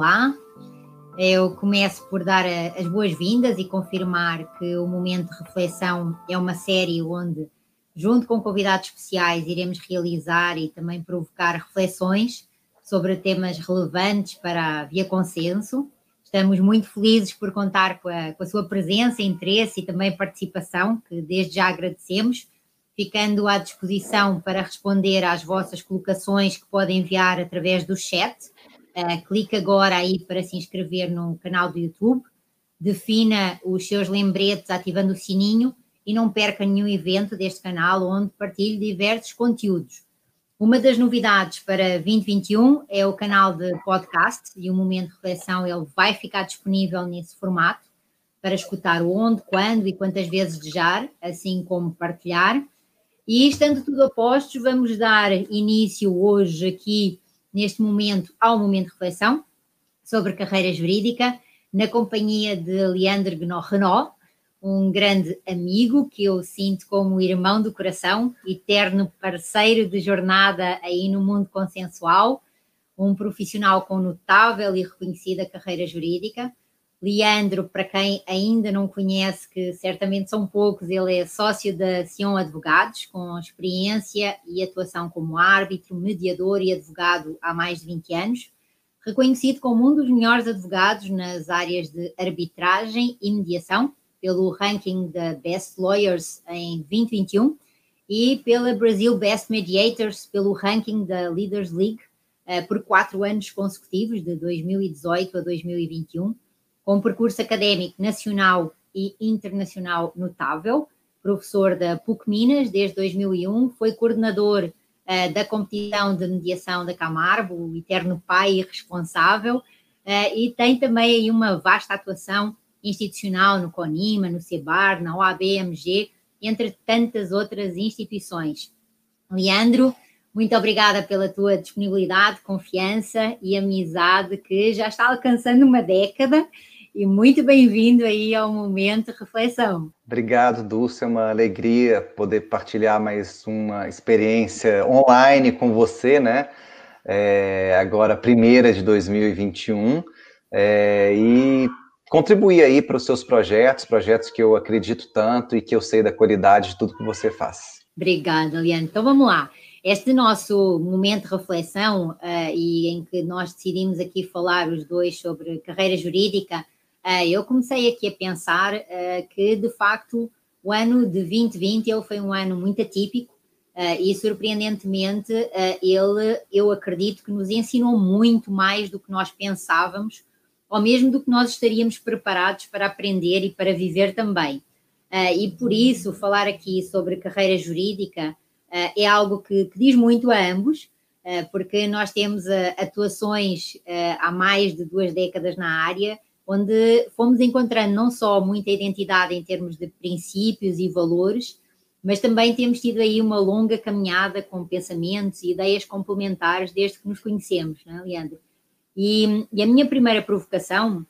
olá. Eu começo por dar as boas-vindas e confirmar que o Momento de Reflexão é uma série onde, junto com convidados especiais, iremos realizar e também provocar reflexões sobre temas relevantes para a Via Consenso. Estamos muito felizes por contar com a, com a sua presença, interesse e também participação, que desde já agradecemos ficando à disposição para responder às vossas colocações que podem enviar através do chat. Uh, clique agora aí para se inscrever no canal do YouTube, defina os seus lembretes ativando o sininho e não perca nenhum evento deste canal onde partilho diversos conteúdos. Uma das novidades para 2021 é o canal de podcast e o momento de reflexão ele vai ficar disponível nesse formato para escutar onde, quando e quantas vezes desejar, assim como partilhar. E estando tudo a postos, vamos dar início hoje aqui, neste momento, ao momento de reflexão sobre carreira jurídica, na companhia de Leandro Renault, um grande amigo que eu sinto como irmão do coração, eterno parceiro de jornada aí no mundo consensual, um profissional com notável e reconhecida carreira jurídica, Leandro, para quem ainda não conhece, que certamente são poucos, ele é sócio da Sion Advogados, com experiência e atuação como árbitro, mediador e advogado há mais de 20 anos, reconhecido como um dos melhores advogados nas áreas de arbitragem e mediação, pelo ranking da Best Lawyers em 2021 e pela Brazil Best Mediators, pelo ranking da Leaders League, eh, por quatro anos consecutivos, de 2018 a 2021 com um percurso académico nacional e internacional notável, professor da PUC Minas desde 2001, foi coordenador uh, da competição de mediação da Camargo, o eterno pai e responsável, uh, e tem também aí uma vasta atuação institucional no CONIMA, no CEBAR, na OABMG, entre tantas outras instituições. Leandro, muito obrigada pela tua disponibilidade, confiança e amizade que já está alcançando uma década e muito bem-vindo aí ao Momento Reflexão. Obrigado, Dulce, é uma alegria poder partilhar mais uma experiência online com você, né? É, agora, primeira de 2021, é, e contribuir aí para os seus projetos, projetos que eu acredito tanto e que eu sei da qualidade de tudo que você faz. Obrigada, Liane. Então vamos lá. Este nosso momento de reflexão uh, e em que nós decidimos aqui falar os dois sobre carreira jurídica, uh, eu comecei aqui a pensar uh, que, de facto, o ano de 2020 ele foi um ano muito atípico e, surpreendentemente, ele, eu acredito que nos ensinou muito mais do que nós pensávamos ou mesmo do que nós estaríamos preparados para aprender e para viver também. e por isso, falar aqui sobre carreira jurídica é algo que, que diz muito a ambos, porque nós temos atuações há mais de duas décadas na área onde fomos encontrando não só muita identidade em termos de princípios e valores, mas também temos tido aí uma longa caminhada com pensamentos e ideias complementares desde que nos conhecemos, não é, Leandro? E, e a minha primeira provocação,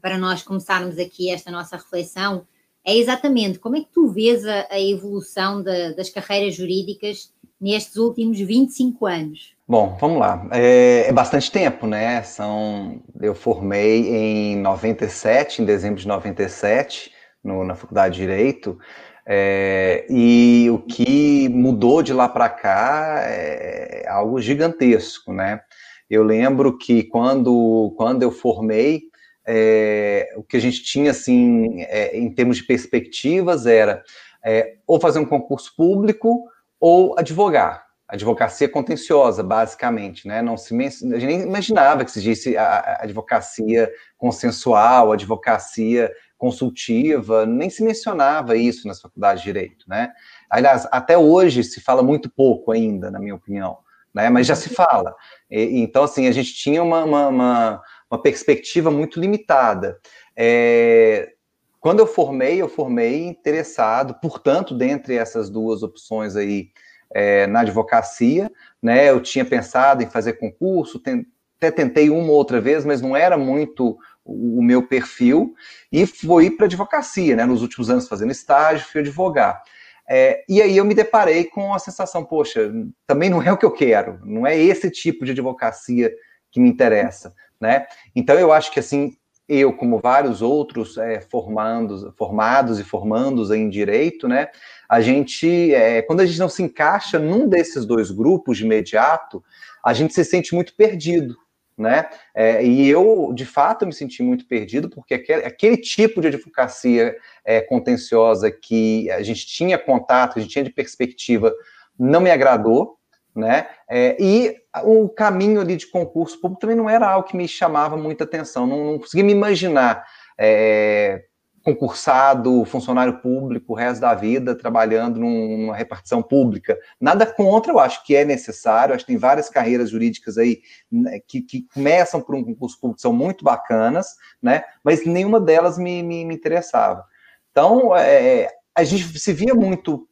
para nós começarmos aqui esta nossa reflexão, é exatamente como é que tu vês a, a evolução de, das carreiras jurídicas nestes últimos 25 anos? Bom, vamos lá. É, é, bastante tempo, né? São, eu formei em 97, em dezembro de 97, no, na Faculdade de Direito, é, e o que mudou de lá para cá é algo gigantesco, né? Eu lembro que quando, quando eu formei, é, o que a gente tinha, assim, é, em termos de perspectivas, era é, ou fazer um concurso público ou advogar advocacia contenciosa, basicamente, né? Não se a gente nem imaginava que se disse a, advocacia consensual, advocacia consultiva, nem se mencionava isso nas faculdades de direito, né? Aliás, até hoje se fala muito pouco ainda, na minha opinião, né? Mas já se fala. E, então, assim, a gente tinha uma, uma, uma, uma perspectiva muito limitada. É, quando eu formei, eu formei interessado, portanto, dentre essas duas opções aí, é, na advocacia, né? Eu tinha pensado em fazer concurso, tem, até tentei uma ou outra vez, mas não era muito o, o meu perfil, e fui para advocacia, né? Nos últimos anos fazendo estágio, fui advogar. É, e aí eu me deparei com a sensação, poxa, também não é o que eu quero, não é esse tipo de advocacia que me interessa. Né? Então eu acho que assim eu, como vários outros é, formandos, formados e formandos em direito, né? A gente, é, quando a gente não se encaixa num desses dois grupos de imediato, a gente se sente muito perdido, né? É, e eu, de fato, me senti muito perdido, porque aquele, aquele tipo de advocacia é, contenciosa que a gente tinha contato, a gente tinha de perspectiva, não me agradou, né? É, e o caminho ali de concurso público também não era algo que me chamava muita atenção, não, não conseguia me imaginar é, concursado, funcionário público, o resto da vida trabalhando numa repartição pública. Nada contra, eu acho que é necessário, acho que tem várias carreiras jurídicas aí né, que, que, começam por um concurso público, são muito bacanas, né? Mas nenhuma delas me, me, me interessava. Então, é, a gente se via muito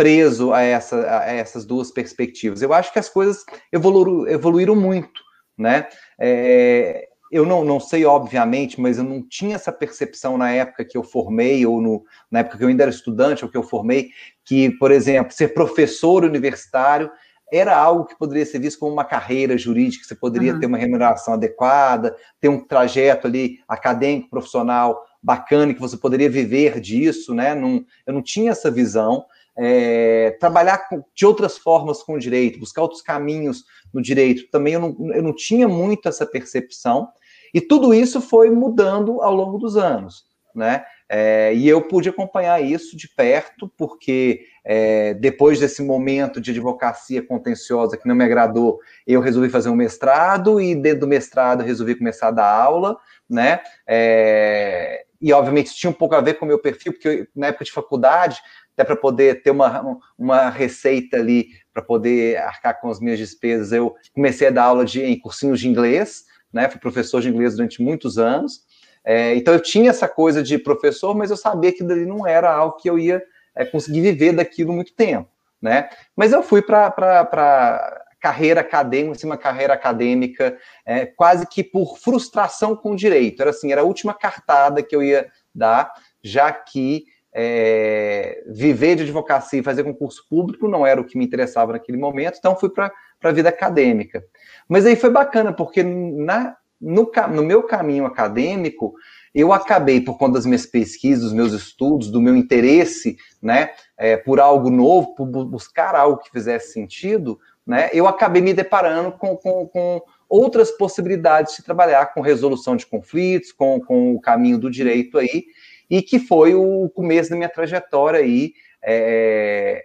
preso a, essa, a essas duas perspectivas. Eu acho que as coisas evolu evoluíram muito, né? É, eu não, não sei, obviamente, mas eu não tinha essa percepção na época que eu formei, ou no, na época que eu ainda era estudante, ou que eu formei, que, por exemplo, ser professor universitário era algo que poderia ser visto como uma carreira jurídica, você poderia uhum. ter uma remuneração adequada, ter um trajeto ali acadêmico, profissional bacana, que você poderia viver disso, né? Não, eu não tinha essa visão é, trabalhar de outras formas com o direito, buscar outros caminhos no direito. Também eu não, eu não tinha muito essa percepção, e tudo isso foi mudando ao longo dos anos, né? É, e eu pude acompanhar isso de perto, porque é, depois desse momento de advocacia contenciosa que não me agradou, eu resolvi fazer um mestrado, e dentro do mestrado resolvi começar a dar aula, né? É, e obviamente tinha um pouco a ver com o meu perfil, porque eu, na época de faculdade até para poder ter uma, uma receita ali, para poder arcar com as minhas despesas, eu comecei a dar aula de, em cursinhos de inglês, né? Fui professor de inglês durante muitos anos. É, então eu tinha essa coisa de professor, mas eu sabia que dali não era algo que eu ia é, conseguir viver daquilo muito tempo, né? Mas eu fui para carreira acadêmica, assim, uma carreira acadêmica, é, quase que por frustração com o direito. Era assim, era a última cartada que eu ia dar, já que é, viver de advocacia e fazer concurso público não era o que me interessava naquele momento, então fui para a vida acadêmica. Mas aí foi bacana, porque na, no, no meu caminho acadêmico, eu acabei, por conta das minhas pesquisas, dos meus estudos, do meu interesse né, é, por algo novo, por buscar algo que fizesse sentido, né, eu acabei me deparando com, com, com outras possibilidades de trabalhar com resolução de conflitos, com, com o caminho do direito aí, e que foi o começo da minha trajetória aí, é,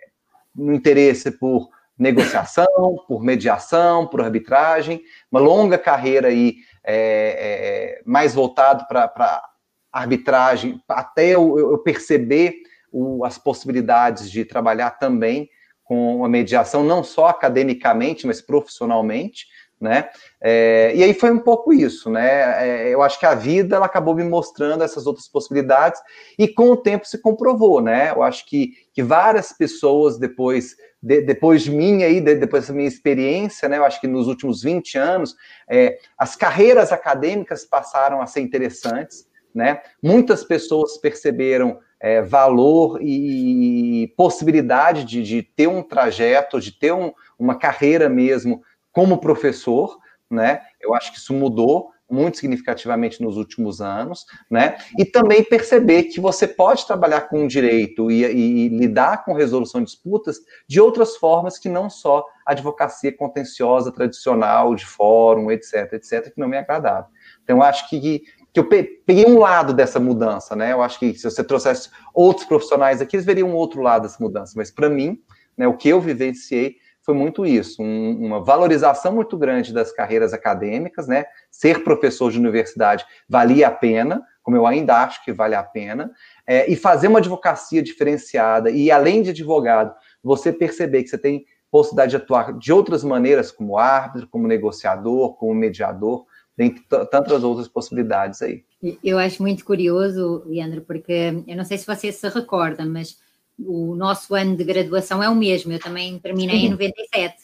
no interesse por negociação, por mediação, por arbitragem, uma longa carreira aí é, é, mais voltado para arbitragem, até eu, eu perceber o, as possibilidades de trabalhar também com a mediação, não só academicamente, mas profissionalmente né? É, e aí foi um pouco isso, né? É, eu acho que a vida ela acabou me mostrando essas outras possibilidades e com o tempo se comprovou, né? Eu acho que, que várias pessoas depois de, depois de mim aí, de, depois da minha experiência, né? Eu acho que nos últimos 20 anos é, as carreiras acadêmicas passaram a ser interessantes, né? Muitas pessoas perceberam é, valor e possibilidade de, de, ter um trajeto, de ter um, uma carreira mesmo como professor, né? Eu acho que isso mudou muito significativamente nos últimos anos, né? E também perceber que você pode trabalhar com direito e, e, lidar com resolução de disputas de outras formas que não só a advocacia contenciosa tradicional de fórum, etc, etc, que não me agradava. Então, eu acho que, que eu peguei um lado dessa mudança, né? Eu acho que se você trouxesse outros profissionais aqui, eles veriam um outro lado dessa mudança. Mas para mim, né, o que eu vivenciei foi muito isso, um, uma valorização muito grande das carreiras acadêmicas, né? Ser professor de universidade valia a pena, como eu ainda acho que vale a pena, é, e fazer uma advocacia diferenciada, e além de advogado, você perceber que você tem possibilidade de atuar de outras maneiras, como árbitro, como negociador, como mediador, dentre tantas outras possibilidades aí. Eu acho muito curioso, Leandro, porque eu não sei se você se recorda, mas o nosso ano de graduação é o mesmo, eu também terminei Sim. em 97.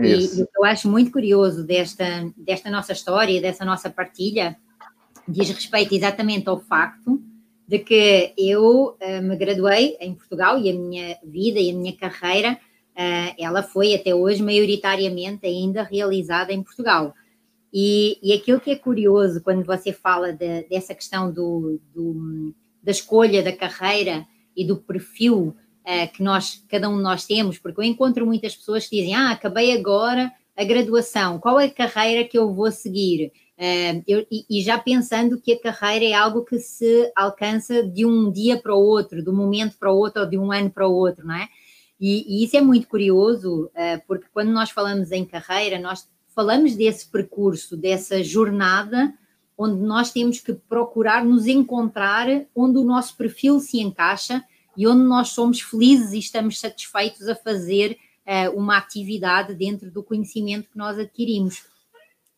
Isso. E o que eu acho muito curioso desta, desta nossa história, dessa nossa partilha, diz respeito exatamente ao facto de que eu uh, me graduei em Portugal e a minha vida e a minha carreira, uh, ela foi até hoje maioritariamente ainda realizada em Portugal. E, e aquilo que é curioso quando você fala de, dessa questão do, do, da escolha da carreira e do perfil uh, que nós, cada um de nós temos, porque eu encontro muitas pessoas que dizem: Ah, acabei agora a graduação, qual é a carreira que eu vou seguir? Uh, eu, e, e, já pensando que a carreira é algo que se alcança de um dia para o outro, de um momento para o outro ou de um ano para o outro, não é? E, e isso é muito curioso, uh, porque quando nós falamos em carreira, nós falamos desse percurso, dessa jornada, onde nós temos que procurar nos encontrar onde o nosso perfil se encaixa e onde nós somos felizes e estamos satisfeitos a fazer uh, uma atividade dentro do conhecimento que nós adquirimos.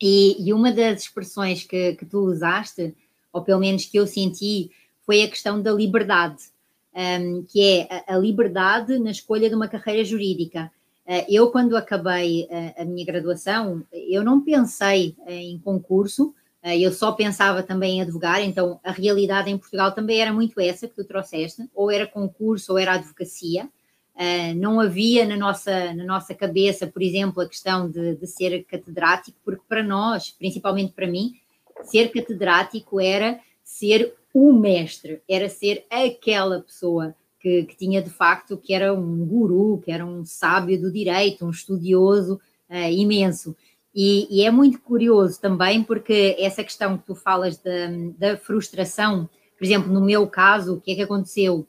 E, e uma das expressões que, que, tu usaste, ou pelo menos que eu senti, foi a questão da liberdade, um, ehm, que é a, a liberdade na escolha de uma carreira jurídica. Eh, eu, quando acabei eh, a minha graduação, eu não pensei em concurso, eu só pensava também em advogar, então a realidade em Portugal também era muito essa que tu trouxeste, ou era concurso ou era advocacia. Não havia na nossa, na nossa cabeça, por exemplo, a questão de, de ser catedrático, porque para nós, principalmente para mim, ser catedrático era ser o mestre, era ser aquela pessoa que, que, tinha de facto que era um guru, que era um sábio do direito, um estudioso uh, imenso. E, e, é muito curioso também porque essa questão que tu falas da, da frustração, por exemplo, no meu caso, o que é que aconteceu?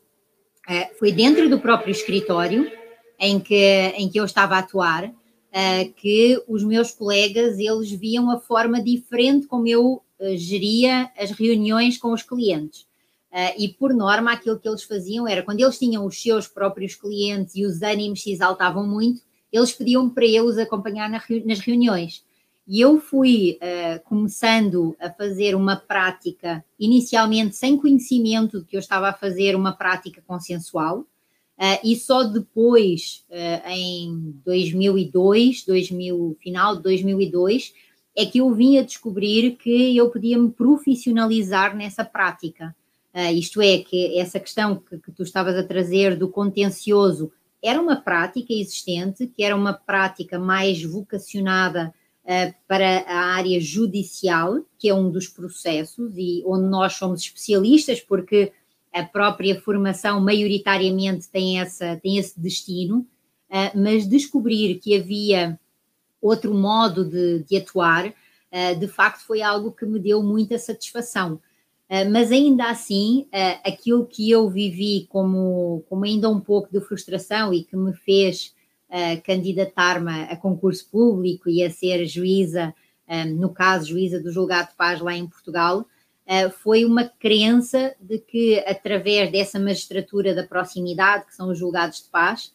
Uh, foi dentro do próprio escritório em que, em que eu estava a atuar, uh, que os meus colegas, eles viam a forma diferente como eu geria as reuniões com os clientes. Uh, e por norma, aquilo que eles faziam era quando eles tinham os seus próprios clientes e os ânimos se exaltavam muito, eles pediam para eu os acompanhar na, nas reuniões. E eu fui uh, começando a fazer uma prática, inicialmente sem conhecimento de que eu estava a fazer uma prática consensual, uh, e só depois, em 2002, 2000, final de 2002, é que eu vim a descobrir que eu podia me profissionalizar nessa prática. Uh, isto é, que essa questão que, que, tu estavas a trazer do contencioso era uma prática existente, que era uma prática mais vocacionada uh, para a área judicial, que é um dos processos e onde nós somos especialistas, porque a própria formação maioritariamente tem, essa, tem esse destino, uh, mas descobrir que havia outro modo de, de atuar, de facto foi algo que me deu muita satisfação. Eh, mas ainda assim, uh, aquilo que eu vivi como, como ainda um pouco de frustração e que me fez uh, candidatar-me a concurso público e a ser juíza, no caso, juíza do julgado de paz lá em Portugal, foi uma crença de que, através dessa magistratura da proximidade, que são os julgados de paz,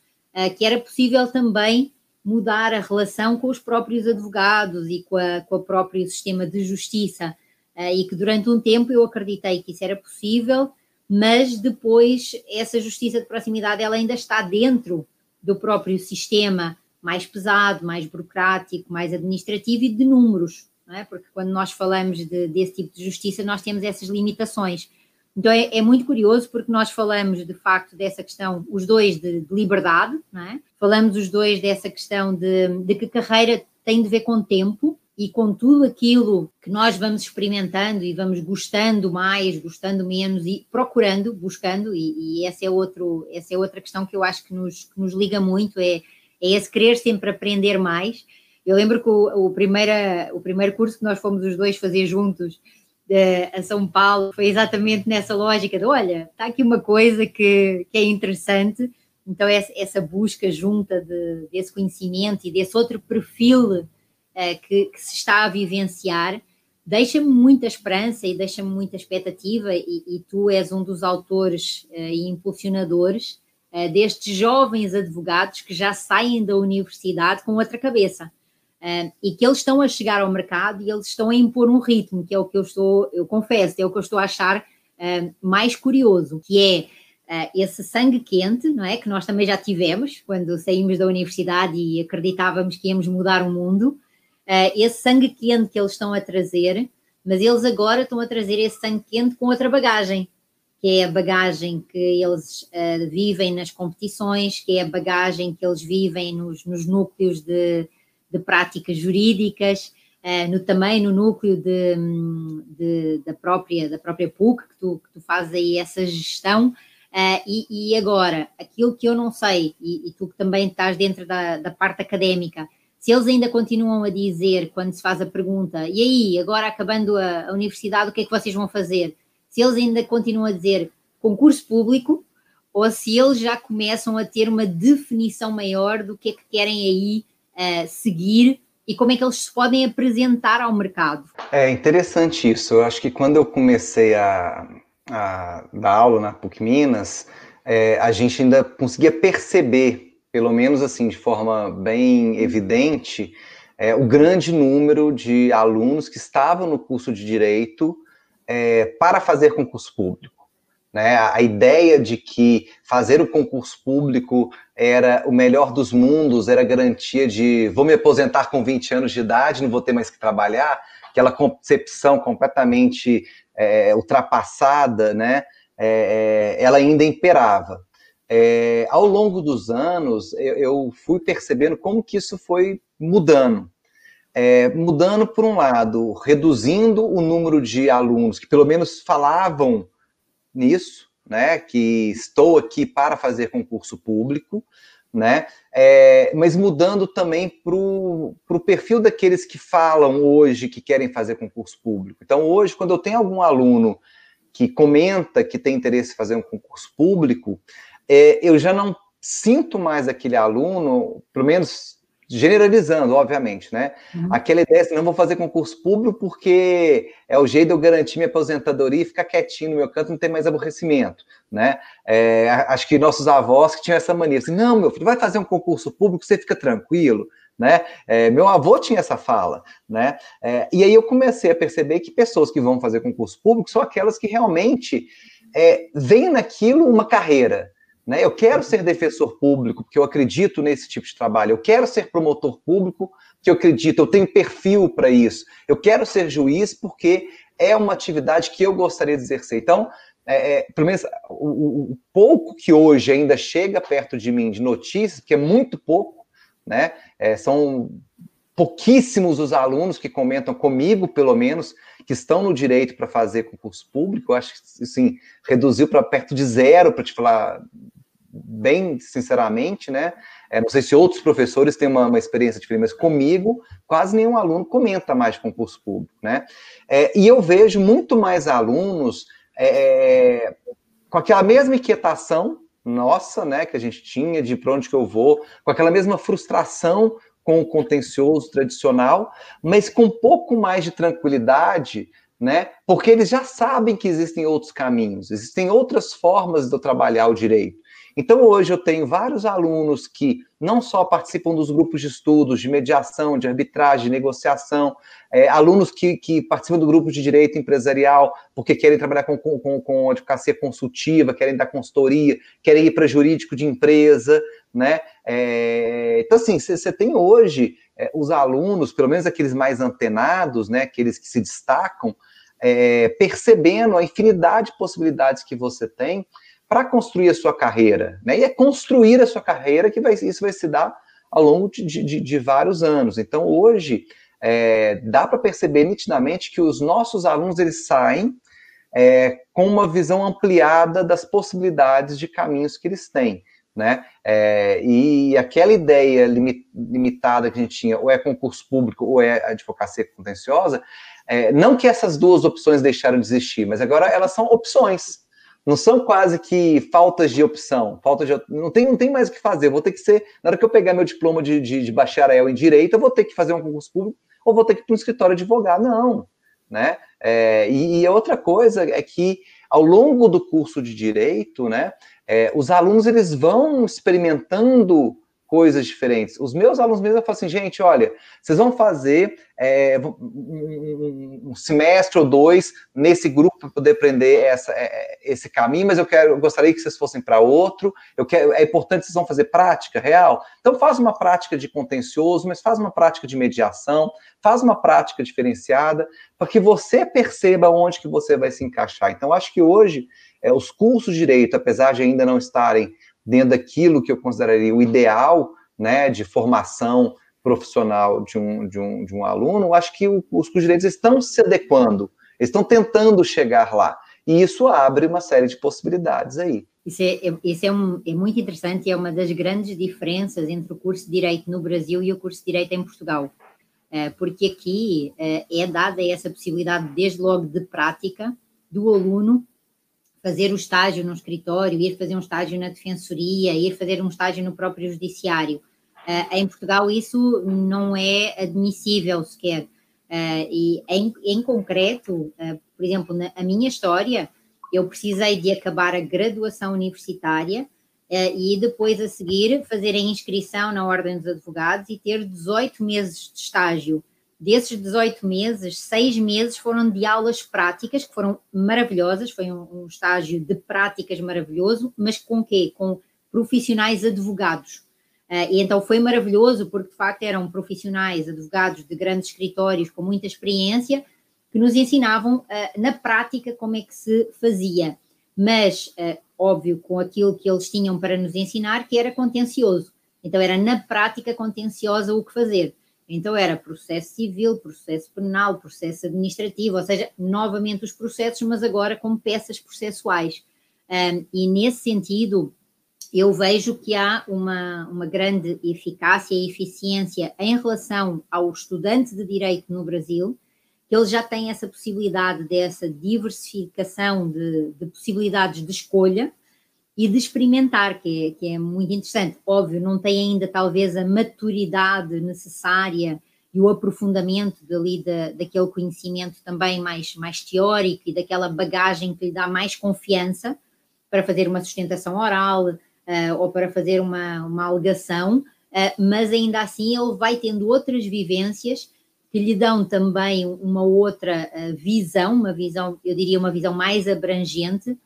que era possível também mudar a relação com os próprios advogados e com, a, com o próprio sistema de justiça e que durante um tempo eu acreditei que isso era possível, mas depois essa justiça de proximidade ela ainda está dentro do próprio sistema mais pesado, mais burocrático, mais administrativo e de números, é? porque quando nós falamos de, desse tipo de justiça nós temos essas limitações. Então é, é, muito curioso porque nós falamos de facto dessa questão, os dois de, de liberdade, é? falamos os dois dessa questão de, de que carreira tem de ver com tempo, e com tudo aquilo que nós vamos experimentando e vamos gostando mais, gostando menos e procurando, buscando, e, e essa, é outro, essa é outra questão que eu acho que nos, que nos liga muito, é, é esse querer sempre aprender mais. Eu lembro que o, o, primeira, o primeiro curso que nós fomos os dois fazer juntos de, a São Paulo foi exatamente nessa lógica de, olha, está aqui uma coisa que, que é interessante, então essa, essa busca junta de, desse conhecimento e desse outro perfil que, que, se está a vivenciar, deixa-me muita esperança e deixa-me muita expectativa, e, e, tu és um dos autores uh, e impulsionadores uh, destes jovens advogados que já saem da universidade com outra cabeça. e que eles estão a chegar ao mercado e eles estão a impor um ritmo, que é o que eu estou, eu confesso, é o que eu estou a achar mais curioso, que é Uh, esse sangue quente, não é? Que nós também já tivemos quando saímos da universidade e acreditávamos que íamos mudar o mundo uh, esse sangue quente que eles estão a trazer, mas eles agora estão a trazer esse sangue quente com outra bagagem, que é a bagagem que eles uh, vivem nas competições, que é a bagagem que eles vivem nos, nos núcleos de, de práticas jurídicas, uh, no, também no núcleo de, de, da, própria, da própria PUC, que tu, que tu fazes aí essa gestão. Uh, e, e, agora, aquilo que eu não sei, e, e tu que também estás dentro da, da parte académica, se eles ainda continuam a dizer, quando se faz a pergunta, e aí, agora acabando a, a universidade, o que é que vocês vão fazer? Se eles ainda continuam a dizer concurso público, ou se eles já começam a ter uma definição maior do que é que querem aí uh, seguir e como é que eles se podem apresentar ao mercado. É interessante isso. Eu acho que quando eu comecei a, a dar aula na PUC Minas, é, a gente ainda conseguia perceber, pelo menos assim, de forma bem evidente, é, o grande número de alunos que estavam no curso de Direito é, para fazer concurso público. Né? A ideia de que fazer o concurso público era o melhor dos mundos, era garantia de vou me aposentar com 20 anos de idade, não vou ter mais que trabalhar, aquela concepção completamente é, ultrapassada, né? É, é ela ainda imperava. É, ao longo dos anos, eu, eu, fui percebendo como que isso foi mudando. É, mudando, por um lado, reduzindo o número de alunos que pelo menos falavam nisso, né? Que estou aqui para fazer concurso público, né? É, mas mudando também para o perfil daqueles que falam hoje que querem fazer concurso público. Então, hoje, quando eu tenho algum aluno que comenta que tem interesse em fazer um concurso público, é, eu já não sinto mais aquele aluno, pelo menos generalizando, obviamente, né? Uhum. Aquela ideia assim, não vou fazer concurso público porque é o jeito de eu garantir minha aposentadoria e ficar quietinho no meu canto, não ter mais aborrecimento, né? É, acho que nossos avós que tinham essa mania, assim, não, meu filho, vai fazer um concurso público, você fica tranquilo, né? É, meu avô tinha essa fala, né? É, e aí eu comecei a perceber que pessoas que vão fazer concurso público são aquelas que realmente é, veem naquilo uma carreira, né? Eu quero ser defensor público, porque eu acredito nesse tipo de trabalho. Eu quero ser promotor público, porque eu acredito, eu tenho perfil para isso. Eu quero ser juiz, porque é uma atividade que eu gostaria de exercer. Então, é, é, pelo menos o, o, pouco que hoje ainda chega perto de mim de notícias, que é muito pouco, né? É, são pouquíssimos os alunos que comentam comigo, pelo menos, que estão no direito para fazer concurso público. Eu acho que, assim, reduziu para perto de zero, para te falar bem sinceramente, né? É, não sei se outros professores têm uma, uma, experiência diferente, mas comigo, quase nenhum aluno comenta mais de concurso público, né? É, e eu vejo muito mais alunos é, com aquela mesma inquietação nossa, né, que a gente tinha de para onde que eu vou, com aquela mesma frustração com o contencioso tradicional, mas com um pouco mais de tranquilidade né? Porque eles já sabem que existem outros caminhos, existem outras formas de eu trabalhar o direito. Então, hoje eu tenho vários alunos que não só participam dos grupos de estudos, de mediação, de arbitragem, de negociação, é, alunos que, que, participam do grupo de direito empresarial porque querem trabalhar com, com, com advocacia consultiva, querem dar consultoria, querem ir para jurídico de empresa, né? É, então, assim, você tem hoje é, os alunos, pelo menos aqueles mais antenados, né, aqueles que se destacam, é, percebendo a infinidade de possibilidades que você tem para construir a sua carreira, né? E é construir a sua carreira que vai, isso vai se dar ao longo de, de, de vários anos. Então, hoje, é, dá para perceber nitidamente que os nossos alunos eles saem é, com uma visão ampliada das possibilidades de caminhos que eles têm. Né? É, e aquela ideia limitada que a gente tinha, ou é concurso público ou é advocacia contenciosa, é, não que essas duas opções deixaram de existir, mas agora elas são opções não são quase que faltas de opção, falta de não tem, não tem mais o que fazer. Vou ter que ser, na hora que eu pegar meu diploma de, de, de bacharel em direito, eu vou ter que fazer um concurso público ou vou ter que ir para um escritório de advogado. Não, né? É, e, e outra coisa é que ao longo do curso de direito, né, é, os alunos eles vão experimentando coisas diferentes. Os meus alunos mesmo falam assim, gente, olha, vocês vão fazer é, um, um, semestre ou dois nesse grupo para poder aprender essa, é, esse caminho, mas eu quero, eu gostaria que vocês fossem para outro. Eu quero, é importante vocês vão fazer prática real. Então faz uma prática de contencioso, mas faz uma prática de mediação, faz uma prática diferenciada, para que você perceba onde que você vai se encaixar. Então acho que hoje é, os cursos de direito, apesar de ainda não estarem dentro daquilo que eu consideraria o ideal, né, de formação profissional de um, de um, de um aluno, eu acho que o, os direitos estão se adequando, estão tentando chegar lá. E isso abre uma série de possibilidades aí. Isso, é, é, isso é, um, é muito interessante é uma das grandes diferenças entre o curso de Direito no Brasil e o curso de Direito em Portugal. Eh, porque aqui eh, é dada essa possibilidade, desde logo de prática, do aluno fazer o estágio no escritório, ir fazer um estágio na defensoria, ir fazer um estágio no próprio judiciário. Uh, em Portugal isso não é admissível sequer. Uh, e em, em concreto, uh, por exemplo, na a minha história, eu precisei de acabar a graduação universitária e depois a seguir fazer a inscrição na Ordem dos Advogados e ter 18 meses de estágio Desses 18 meses, seis meses foram de aulas práticas, que foram maravilhosas, foi um, um estágio de práticas maravilhoso, mas com quê? Com profissionais advogados. Uh, e então foi maravilhoso, porque de facto eram profissionais, advogados de grandes escritórios com muita experiência, que nos ensinavam uh, na prática como é que se fazia. Mas, uh, óbvio, com aquilo que eles tinham para nos ensinar, que era contencioso. Então, era na prática contenciosa o que fazer. Então era processo civil, processo penal, processo administrativo, ou seja, novamente os processos, mas agora como peças processuais. Um, e nesse sentido, eu vejo que há uma, uma grande eficácia e eficiência em relação ao estudante de direito no Brasil, que ele já tem essa possibilidade dessa diversificação de, de possibilidades de escolha, e de experimentar, que é, que é muito interessante. Óbvio, não tem ainda talvez a maturidade necessária e o aprofundamento dali da, daquele conhecimento também mais, mais teórico e daquela bagagem que lhe dá mais confiança para fazer uma sustentação oral uh, ou para fazer uma, uma alegação, uh, mas ainda assim ele vai tendo outras vivências que lhe dão também uma outra uh, visão, uma visão, eu diria, uma visão mais abrangente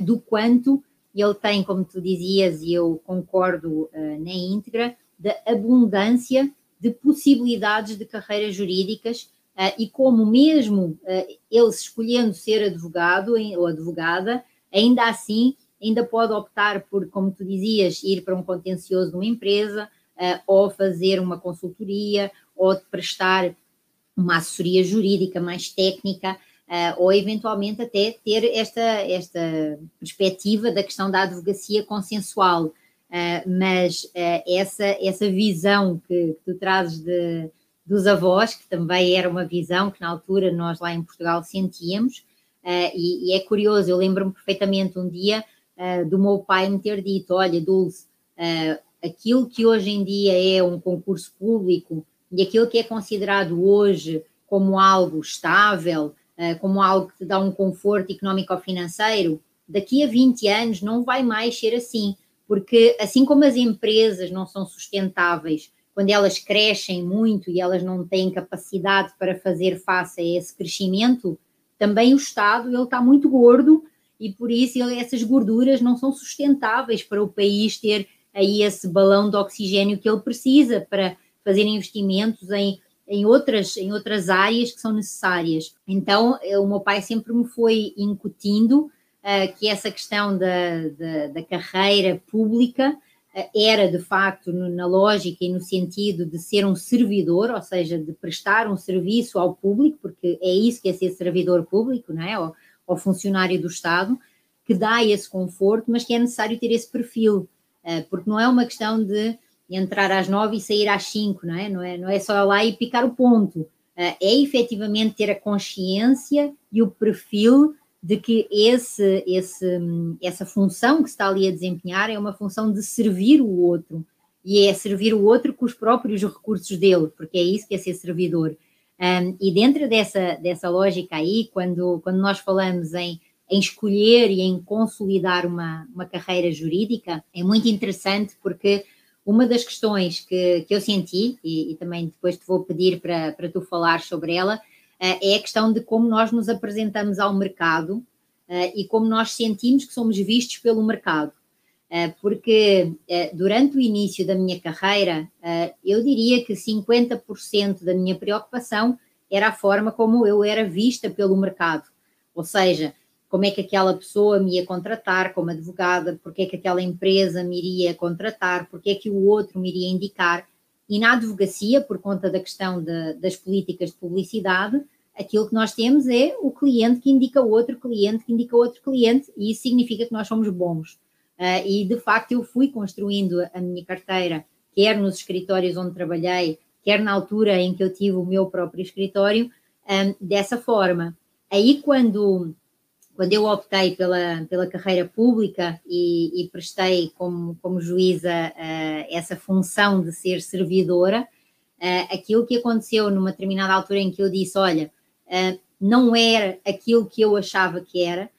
do quanto ele tem, como tu dizias, e eu concordo uh, na íntegra, da abundância de possibilidades de carreiras jurídicas uh, e como mesmo uh, ele escolhendo ser advogado ou advogada, ainda assim ainda pode optar por, como tu dizias, ir para um contencioso de uma empresa ou fazer uma consultoria ou prestar uma assessoria jurídica mais técnica uh, ou eventualmente até ter esta, esta perspectiva da questão da advocacia consensual. Uh, mas uh, essa, essa visão que, que tu trazes de, dos avós, que também era uma visão que na altura nós lá em Portugal sentíamos, e, e, é curioso, eu lembro-me perfeitamente um dia do meu pai me ter dito: Olha, Dulce, aquilo que hoje em dia é um concurso público e aquilo que é considerado hoje como algo estável, como algo que te dá um conforto económico ou financeiro, daqui a 20 anos não vai mais ser assim, porque assim como as empresas não são sustentáveis quando elas crescem muito e elas não têm capacidade para fazer face a esse crescimento, também o Estado ele está muito gordo e por isso ele, essas gorduras não são sustentáveis para o país ter aí esse balão de oxigênio que ele precisa para fazer investimentos em em outras, em outras áreas que são necessárias. Então, o meu pai sempre me foi incutindo uh, que essa questão da, da, da carreira pública uh, era, de facto, no, na lógica e no sentido de ser um servidor, ou seja, de prestar um serviço ao público, porque é isso que é ser servidor público, não é? Ou, ou funcionário do Estado, que dá esse conforto, mas que é necessário ter esse perfil, uh, porque não é uma questão de entrar às nove e sair às cinco, não é? Não é, não é só lá e picar o ponto. Uh, é efetivamente ter a consciência e o perfil de que esse, esse, essa função que está ali a desempenhar é uma função de servir o outro. E é servir o outro com os próprios recursos dele, porque é isso que é ser servidor. Um, e dentro dessa, dessa lógica aí, quando, quando nós falamos em, em escolher e em consolidar uma, uma carreira jurídica, é muito interessante porque uma das questões que, que eu senti, e, e também depois te vou pedir para, para tu falar sobre ela, uh, é a questão de como nós nos apresentamos ao mercado uh, e como nós sentimos que somos vistos pelo mercado. Uh, porque durante o início da minha carreira, eu diria que 50% da minha preocupação era a forma como eu era vista pelo mercado. Ou seja, como é que aquela pessoa me ia contratar como advogada, porque é que aquela empresa me iria contratar, porque é que o outro me iria indicar. E na advocacia, por conta da questão de, das políticas de publicidade, aquilo que nós temos é o cliente que indica outro cliente que indica outro cliente, e isso significa que nós somos bons. Uh, e de facto eu fui construindo a minha carteira, quer nos escritórios onde trabalhei, quer na altura em que eu tive o meu próprio escritório, um, dessa forma. Aí quando, quando eu optei pela, pela carreira pública e, e prestei como, como juíza uh, essa função de ser servidora, uh, aquilo que aconteceu numa determinada altura em que eu disse, olha, uh, não era aquilo que eu achava que era,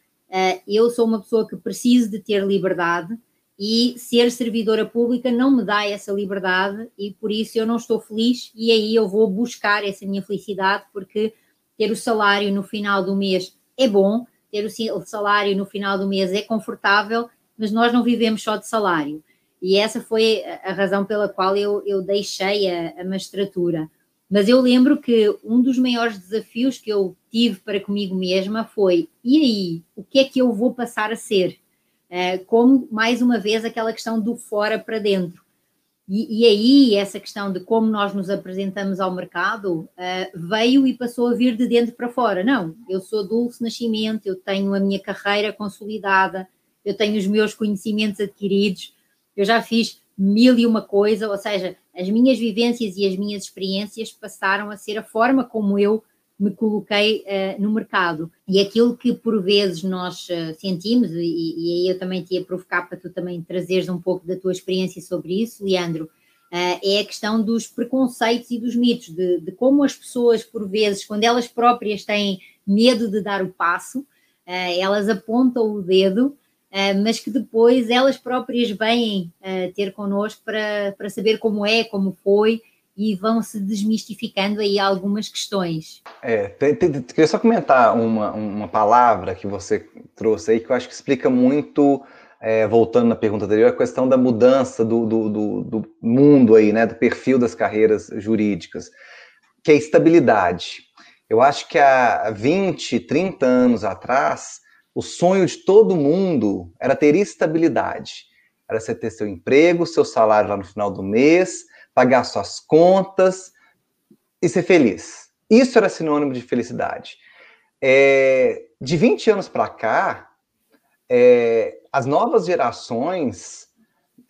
eu sou uma pessoa que preciso de ter liberdade, e ser servidora pública não me dá essa liberdade e por isso eu não estou feliz e aí eu vou buscar essa minha felicidade porque ter o salário no final do mês é bom, ter o salário no final do mês é confortável, mas nós não vivemos só de salário. E essa foi a razão pela qual eu, eu deixei a, a magistratura. Mas eu lembro que um dos maiores desafios que eu tive para comigo mesma foi: e aí, o que é que eu vou passar a ser? Eh, como, mais uma vez, aquela questão do fora para dentro. E, e, aí, essa questão de como nós nos apresentamos ao mercado uh, veio e passou a vir de dentro para fora. Não, eu sou Dulce Nascimento, eu tenho a minha carreira consolidada, eu tenho os meus conhecimentos adquiridos, eu já fiz mil e uma coisa, ou seja, as minhas vivências e as minhas experiências passaram a ser a forma como eu me coloquei uh, no mercado. E aquilo que por vezes nós uh, sentimos, e, e, aí eu também te ia provocar para tu também trazeres um pouco da tua experiência sobre isso, Leandro, uh, é a questão dos preconceitos e dos mitos, de, de, como as pessoas, por vezes, quando elas próprias têm medo de dar o passo, elas apontam o dedo. mas que depois elas próprias vêm ter connosco para, para saber como é, como foi, e vão se desmistificando aí algumas questões. É, tem, tem, queria só comentar uma, uma palavra que você trouxe aí que eu acho que explica muito, é, voltando na pergunta anterior, a questão da mudança do, do, do, do mundo aí, né, do perfil das carreiras jurídicas, que é estabilidade. Eu acho que há 20, 30 anos atrás, o sonho de todo mundo era ter estabilidade. Era você ter seu emprego, seu salário lá no final do mês, pagar suas contas e ser feliz. Isso era sinônimo de felicidade. É, de 20 anos para cá, é, as novas gerações,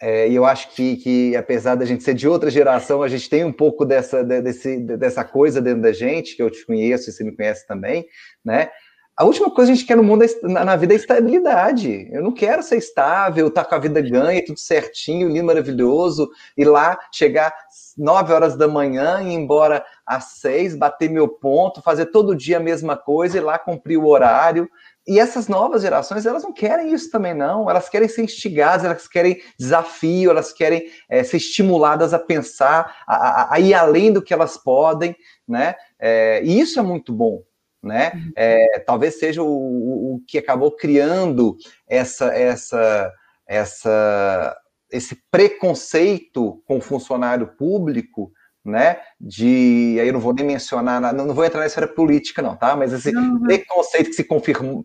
é, e eu acho que, que, apesar da gente ser de outra geração, a gente tem um pouco dessa, desse, dessa coisa dentro da gente, que eu te conheço e você me conhece também, né? A última coisa que a gente quer no mundo, é, na vida, é estabilidade. Eu não quero ser estável, estar tá com a vida ganha, tudo certinho, lindo, maravilhoso, ir lá, chegar 9 horas da manhã, ir embora às 6, bater meu ponto, fazer todo dia a mesma coisa, ir lá cumprir o horário. E essas novas gerações, elas não querem isso também, não. Elas querem ser instigadas, elas querem desafio, elas querem é, ser estimuladas a pensar, a, a, a, ir além do que elas podem, né? É, e isso é muito bom né? Uhum. É, talvez seja o, o, que acabou criando essa, essa, essa, esse preconceito com o funcionário público, né? De aí eu não vou nem mencionar, não, não vou entrar na esfera política, não, tá? Mas esse uhum. preconceito que se confirmou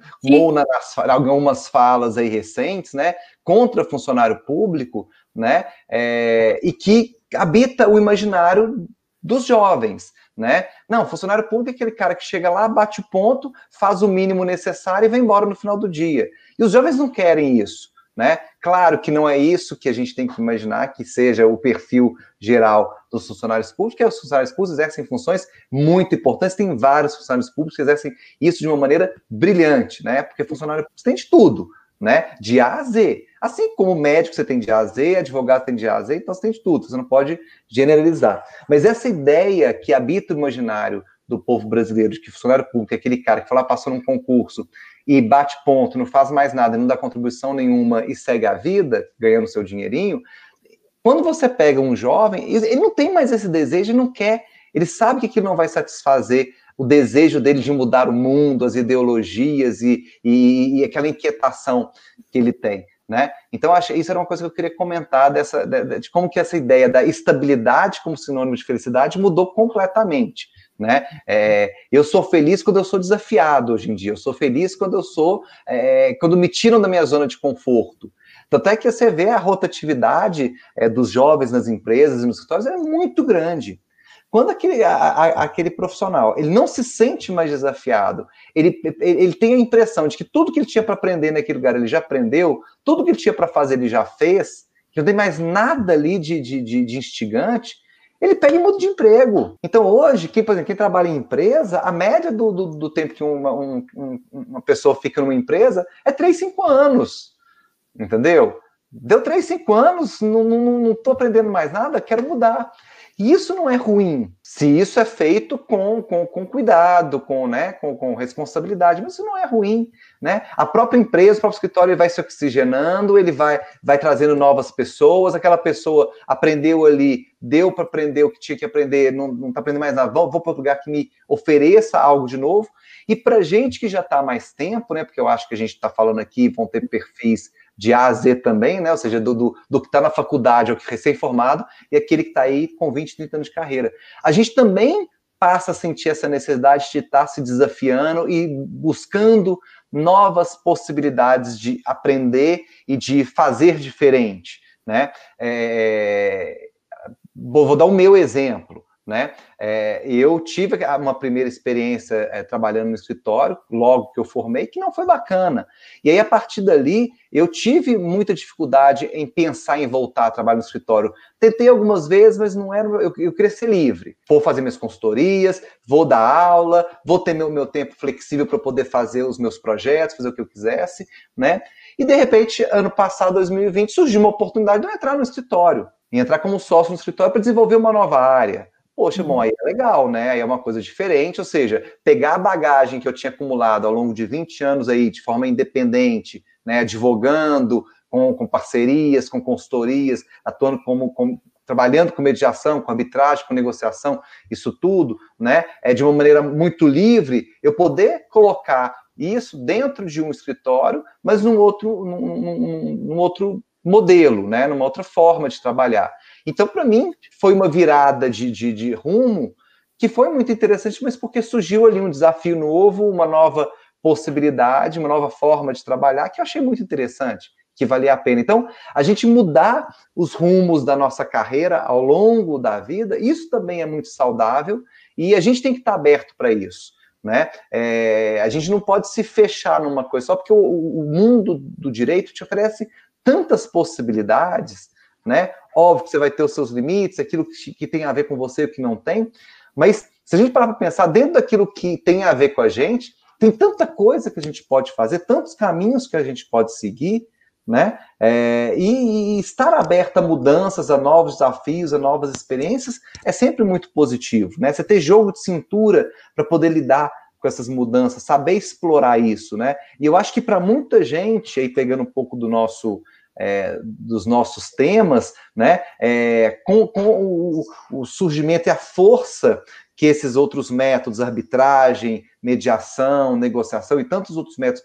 nas, nas algumas falas aí recentes, né? Contra funcionário público, né? É, e que habita o imaginário dos jovens né? Não, funcionário público é aquele cara que chega lá, bate o ponto, faz o mínimo necessário e vai embora no final do dia. E os jovens não querem isso, né? Claro que não é isso que a gente tem que imaginar que seja o perfil geral dos funcionários públicos, que os funcionários públicos exercem funções muito importantes, tem vários funcionários públicos que exercem isso de uma maneira brilhante, né? Porque funcionário público tem de tudo, né? De A a Z. Assim como médico você tem de A a Z, advogado tem de A a Z, então você tem de tudo, você não pode generalizar. Mas essa ideia que habita o imaginário do povo brasileiro, de que funcionário público é aquele cara que foi lá, passou num concurso e bate ponto, não faz mais nada, não dá contribuição nenhuma e segue a vida, ganhando seu dinheirinho. Quando você pega um jovem, ele não tem mais esse desejo, ele não quer, ele sabe que aquilo não vai satisfazer o desejo dele de mudar o mundo, as ideologias e, e, e aquela inquietação que ele tem. Né? Então, acho, isso era uma coisa que eu queria comentar dessa, de, de, como que essa ideia da estabilidade como sinônimo de felicidade mudou completamente. Né? É, eu sou feliz quando eu sou desafiado hoje em dia. Eu sou feliz quando eu sou, é, quando me tiram da minha zona de conforto. Tanto é que você vê a rotatividade é, dos jovens nas empresas e nos escritórios é muito grande. Quando aquele, a, a, aquele profissional ele não se sente mais desafiado, ele, ele tem a impressão de que tudo que ele tinha para aprender naquele lugar ele já aprendeu, tudo que ele tinha para fazer ele já fez, que não tem mais nada ali de, de, de, de instigante, ele pega e muda de emprego. Então, hoje, quem, por exemplo, quem trabalha em empresa, a média do, do, do tempo que uma, um, uma pessoa fica numa empresa é 3, 5 anos. Entendeu? Deu 3, 5 anos, não estou aprendendo mais nada, quero mudar. E isso não é ruim, se isso é feito com, com, com cuidado, com, né, com, com responsabilidade, mas isso não é ruim. Né? A própria empresa, o próprio escritório, vai se oxigenando, ele vai, vai trazendo novas pessoas, aquela pessoa aprendeu ali, deu para aprender o que tinha que aprender, não está aprendendo mais nada, vou, vou para outro lugar que me ofereça algo de novo. E para gente que já está há mais tempo, né, porque eu acho que a gente está falando aqui, vão ter perfis de A a Z também, né? Ou seja, do, do, do que está na faculdade, ao que recém-formado, e aquele que está aí com 20, 30 anos de carreira. A gente também passa a sentir essa necessidade de estar tá se desafiando e buscando novas possibilidades de aprender e de fazer diferente, né? É... Vou, vou dar o meu exemplo. Né? É, eu tive uma primeira experiência é, trabalhando no escritório, logo que eu formei, que não foi bacana. E aí, a partir dali, eu tive muita dificuldade em pensar em voltar a trabalhar no escritório. Tentei algumas vezes, mas não era. Eu, eu queria ser livre. Vou fazer minhas consultorias, vou dar aula, vou ter meu, meu tempo flexível para poder fazer os meus projetos, fazer o que eu quisesse, né? E de repente, ano passado, 2020, surgiu uma oportunidade de eu entrar no escritório, e entrar como sócio no escritório para desenvolver uma nova área Poxa, bom, uhum. aí é legal, né? Aí é uma coisa diferente, ou seja, pegar a bagagem que eu tinha acumulado ao longo de 20 anos aí, de forma independente, né, advogando, com, com parcerias, com consultorias, atuando como, como, trabalhando com mediação, com arbitragem, com negociação, isso tudo, né, é de uma maneira muito livre, eu poder colocar isso dentro de um escritório, mas num outro, num, num, num outro modelo, né, numa outra forma de trabalhar. Então, para mim, foi uma virada de, de, de, rumo que foi muito interessante, mas porque surgiu ali um desafio novo, uma nova possibilidade, uma nova forma de trabalhar que eu achei muito interessante, que valia a pena. Então, a gente mudar os rumos da nossa carreira ao longo da vida, isso também é muito saudável e a gente tem que estar aberto para isso. Né? É, a gente não pode se fechar numa coisa só porque o, o mundo do direito te oferece tantas possibilidades né? Óbvio que você vai ter os seus limites, aquilo que, tem a ver com você e o que não tem, mas se a gente parar para pensar dentro daquilo que tem a ver com a gente, tem tanta coisa que a gente pode fazer, tantos caminhos que a gente pode seguir, né? É, e, e, estar aberto a mudanças, a novos desafios, a novas experiências é sempre muito positivo, né? Você ter jogo de cintura para poder lidar com essas mudanças, saber explorar isso, né? E eu acho que para muita gente, aí pegando um pouco do nosso é, dos nossos temas, né, é, com, com o, o, surgimento e a força que esses outros métodos, arbitragem, mediação, negociação e tantos outros métodos,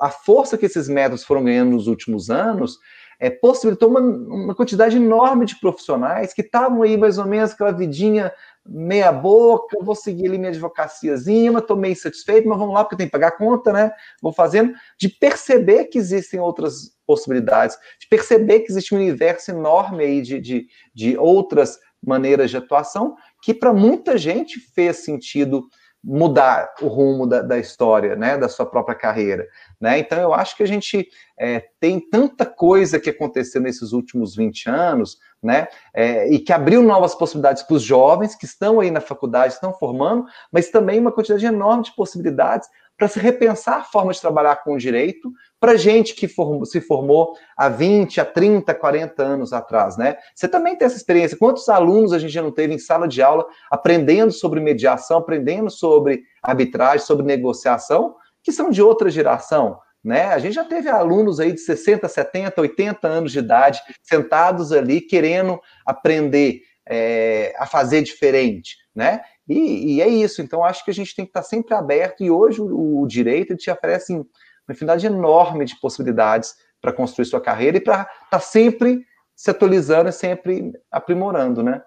a força que esses métodos foram ganhando nos últimos anos, é, possibilitou uma, uma quantidade enorme de profissionais que estavam aí mais ou menos aquela vidinha meia boca, vou seguir ali minha advocaciazinha, estou meio insatisfeito, mas vamos lá, porque tem que pagar a conta, né? Vou fazendo, de perceber que existem outras possibilidades, de perceber que existe um universo enorme aí de, de, de outras maneiras de atuação, que para muita gente fez sentido mudar o rumo da, da, história, né, da sua própria carreira, né? Então eu acho que a gente é, tem tanta coisa que aconteceu nesses últimos 20 anos, né, é, e que abriu novas possibilidades para os jovens que estão aí na faculdade, estão formando, mas também uma quantidade enorme de possibilidades para se repensar a forma de trabalhar com o direito para gente que se formou há 20, há 30, 40 anos atrás, né? Você também tem essa experiência. Quantos alunos a gente já não teve em sala de aula aprendendo sobre mediação, aprendendo sobre arbitragem, sobre negociação, que são de outra geração? Né? A gente já teve alunos aí de 60, 70, 80 anos de idade sentados ali querendo aprender é, a fazer diferente, né? E, e, é isso. Então, acho que a gente tem que estar sempre aberto. E hoje o, o direito te oferece uma infinidade enorme de possibilidades para construir sua carreira e para estar tá sempre se atualizando e sempre aprimorando, né?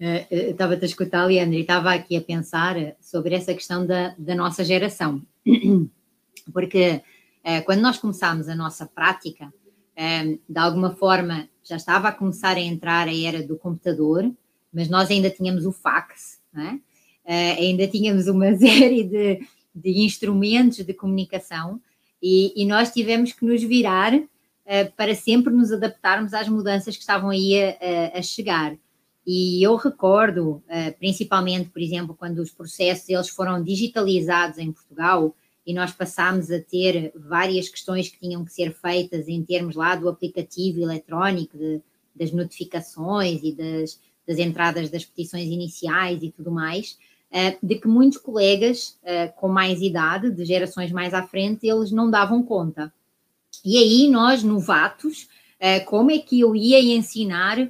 É, eu estava a escutar, Leandro, e estava aqui a pensar sobre essa questão da, da nossa geração. Porque é, quando nós começámos a nossa prática, de alguma forma já estava a começar a entrar a era do computador, mas nós ainda tínhamos o fax, uh, ainda tínhamos uma série de, de instrumentos de comunicação e, e, nós tivemos que nos virar uh, para sempre nos adaptarmos às mudanças que estavam aí a, a chegar. E eu recordo, uh, principalmente, por exemplo, quando os processos eles foram digitalizados em Portugal e nós passámos a ter várias questões que tinham que ser feitas em termos lá do aplicativo eletrónico, de, das notificações e das, das entradas das petições iniciais e tudo mais, uh, de que muitos colegas uh, com mais idade, de gerações mais à frente, eles não davam conta. E aí nós, novatos, uh, como é que eu ia ensinar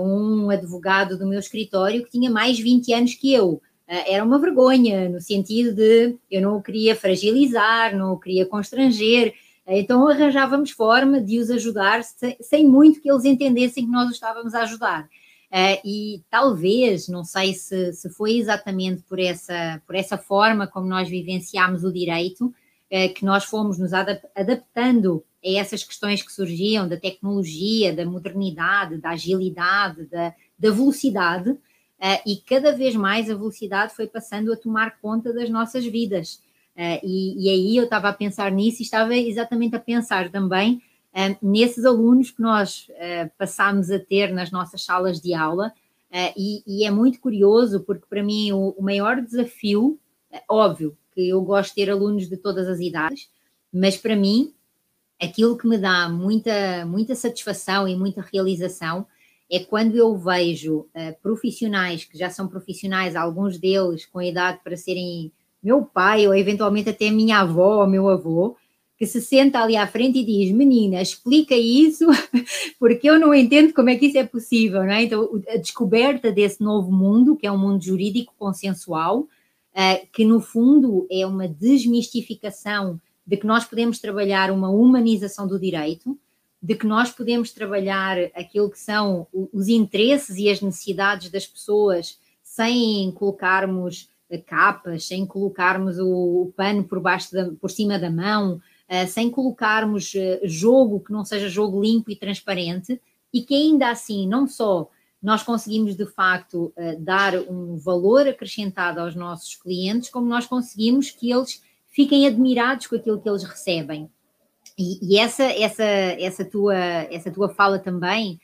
um advogado do meu escritório que tinha mais 20 anos que eu? era uma vergonha, no sentido de eu não o queria fragilizar, não o queria constranger, então arranjávamos forma de os ajudar sem, sem muito que eles entendessem que nós os estávamos a ajudar. Uh, e talvez, não sei se, se foi exatamente por essa, por essa forma como nós vivenciámos o direito, uh, que nós fomos nos adaptando a essas questões que surgiam da tecnologia, da modernidade, da agilidade, da, da velocidade, uh, e cada vez mais a velocidade foi passando a tomar conta das nossas vidas. E, e, aí eu estava a pensar nisso e estava exatamente a pensar também nesses alunos que nós uh, passámos a ter nas nossas salas de aula, uh, e, e, é muito curioso, porque para mim o, o maior desafio, é óbvio que eu gosto de ter alunos de todas as idades, mas para mim aquilo que me dá muita, muita satisfação e muita realização é quando eu vejo uh, profissionais que já são profissionais, alguns deles com idade para serem meu pai ou eventualmente até minha avó ou meu avô, que se senta ali à frente e diz: Menina, explica isso, porque eu não entendo como é que isso é possível, não é? Então, a descoberta desse novo mundo, que é um mundo jurídico consensual, uh, que no fundo é uma desmistificação de que nós podemos trabalhar uma humanização do direito, de que nós podemos trabalhar aquilo que são os interesses e as necessidades das pessoas sem colocarmos capas, sem colocarmos o, pano por baixo da, por cima da mão, sem colocarmos uh, jogo que não seja jogo limpo e transparente e que ainda assim não só nós conseguimos de facto uh, dar um valor acrescentado aos nossos clientes, como nós conseguimos que eles fiquem admirados com aquilo que eles recebem. E, e essa, essa, essa, tua, essa tua fala também,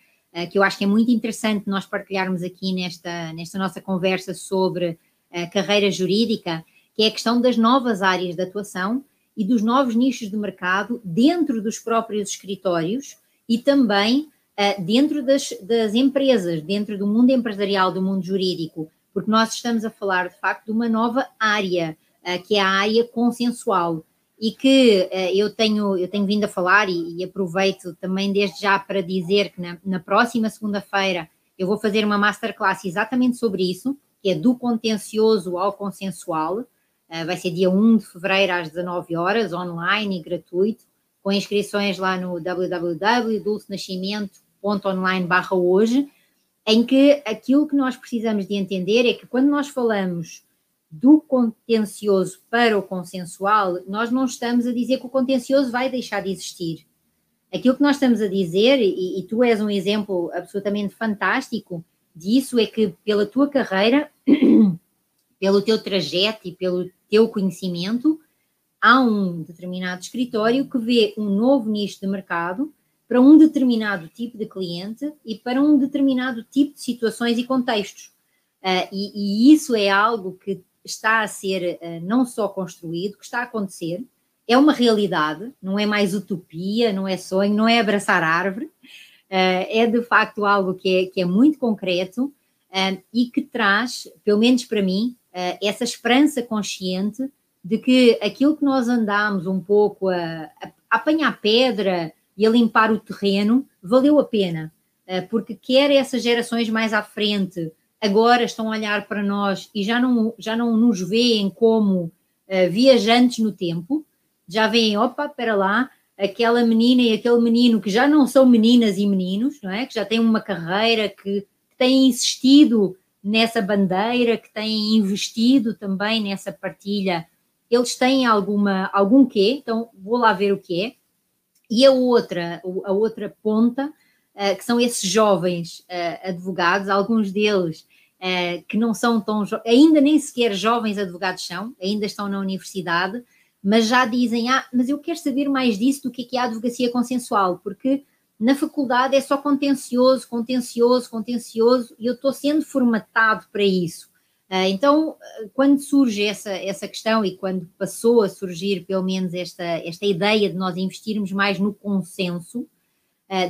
que eu acho que é muito interessante nós partilharmos aqui nesta, nesta nossa conversa sobre a carreira jurídica, que é a questão das novas áreas de atuação e dos novos nichos de mercado dentro dos próprios escritórios e também uh, dentro das, das, empresas, dentro do mundo empresarial, do mundo jurídico, porque nós estamos a falar de facto de uma nova área, uh, que é a área consensual. E que uh, eu, tenho, eu tenho vindo a falar, e, e aproveito também desde já para dizer que na, na próxima segunda-feira eu vou fazer uma masterclass exatamente sobre isso, que é do contencioso ao consensual, vai ser dia 1 de fevereiro às 19 horas, online e gratuito, com inscrições lá no www.dulcenascimento.online barra hoje, em que aquilo que nós precisamos de entender é que quando nós falamos do contencioso para o consensual, nós não estamos a dizer que o contencioso vai deixar de existir. Aquilo que nós estamos a dizer, e, e tu és um exemplo absolutamente fantástico disso, é que pela tua carreira pelo teu trajeto e pelo teu conhecimento, há um determinado escritório que vê um novo nicho de mercado para um determinado tipo de cliente e para um determinado tipo de situações e contextos. Uh, e, e, isso é algo que está a ser uh, não só construído, que está a acontecer, é uma realidade, não é mais utopia, não é sonho, não é abraçar árvore, uh, é de facto algo que é, que é muito concreto e que traz, pelo menos para mim, essa esperança consciente de que aquilo que nós andamos um pouco a, a, apanhar pedra e a limpar o terreno valeu a pena, uh, porque quer essas gerações mais à frente agora estão a olhar para nós e já não, já não nos veem como uh, viajantes no tempo, já veem, opa, para lá, aquela menina e aquele menino que já não são meninas e meninos, não é? Que já têm uma carreira, que, que têm insistido nessa bandeira, que têm investido também nessa partilha, eles têm alguma, algum quê, então vou lá ver o que é. E a outra, a outra ponta, uh, que são esses jovens uh, advogados, alguns deles uh, que não são tão, ainda nem sequer jovens advogados são, ainda estão na universidade, mas já dizem, ah, mas eu quero saber mais disso do que é, a advocacia consensual, porque na faculdade é só contencioso, contencioso, contencioso, e eu estou sendo formatado para isso. Então, quando surge essa, essa questão e quando passou a surgir, pelo menos, esta, esta ideia de nós investirmos mais no consenso,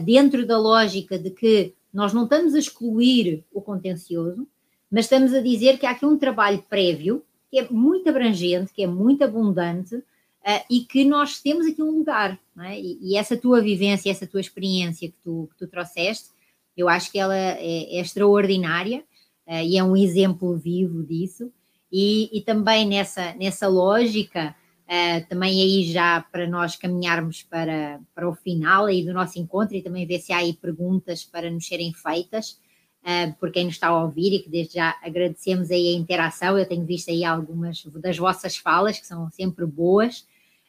dentro da lógica de que nós não estamos a excluir o contencioso, mas estamos a dizer que há aqui um trabalho prévio que é muito abrangente, que é muito abundante uh, e que nós temos aqui um lugar. É? E, e, essa tua vivência, essa tua experiência que tu, que tu trouxeste, eu acho que ela é, é extraordinária uh, e é um exemplo vivo disso. E, e também nessa, nessa lógica, uh, também aí já para nós caminharmos para, para o final aí do nosso encontro e também ver se há aí perguntas para nos serem feitas uh, por quem nos está a ouvir e que desde já agradecemos aí a interação. Eu tenho visto aí algumas das vossas falas, que são sempre boas.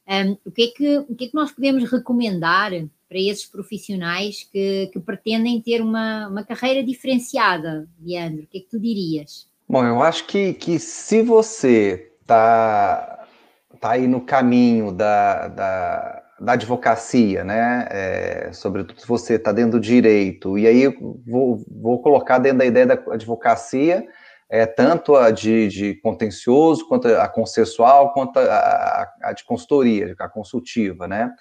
Um, o, que é que, o que é que nós podemos recomendar para esses profissionais que, que pretendem ter uma, uma carreira diferenciada, Leandro? O que é que tu dirias? Bom, eu acho que, que se você está tá aí no caminho da, da, da advocacia, né? É, sobretudo se você está dentro do direito, e aí vou, vou colocar dentro da ideia da advocacia, é, tanto a de, de contencioso, quanto a consensual, quanto a, a, de consultoria, a consultiva, né?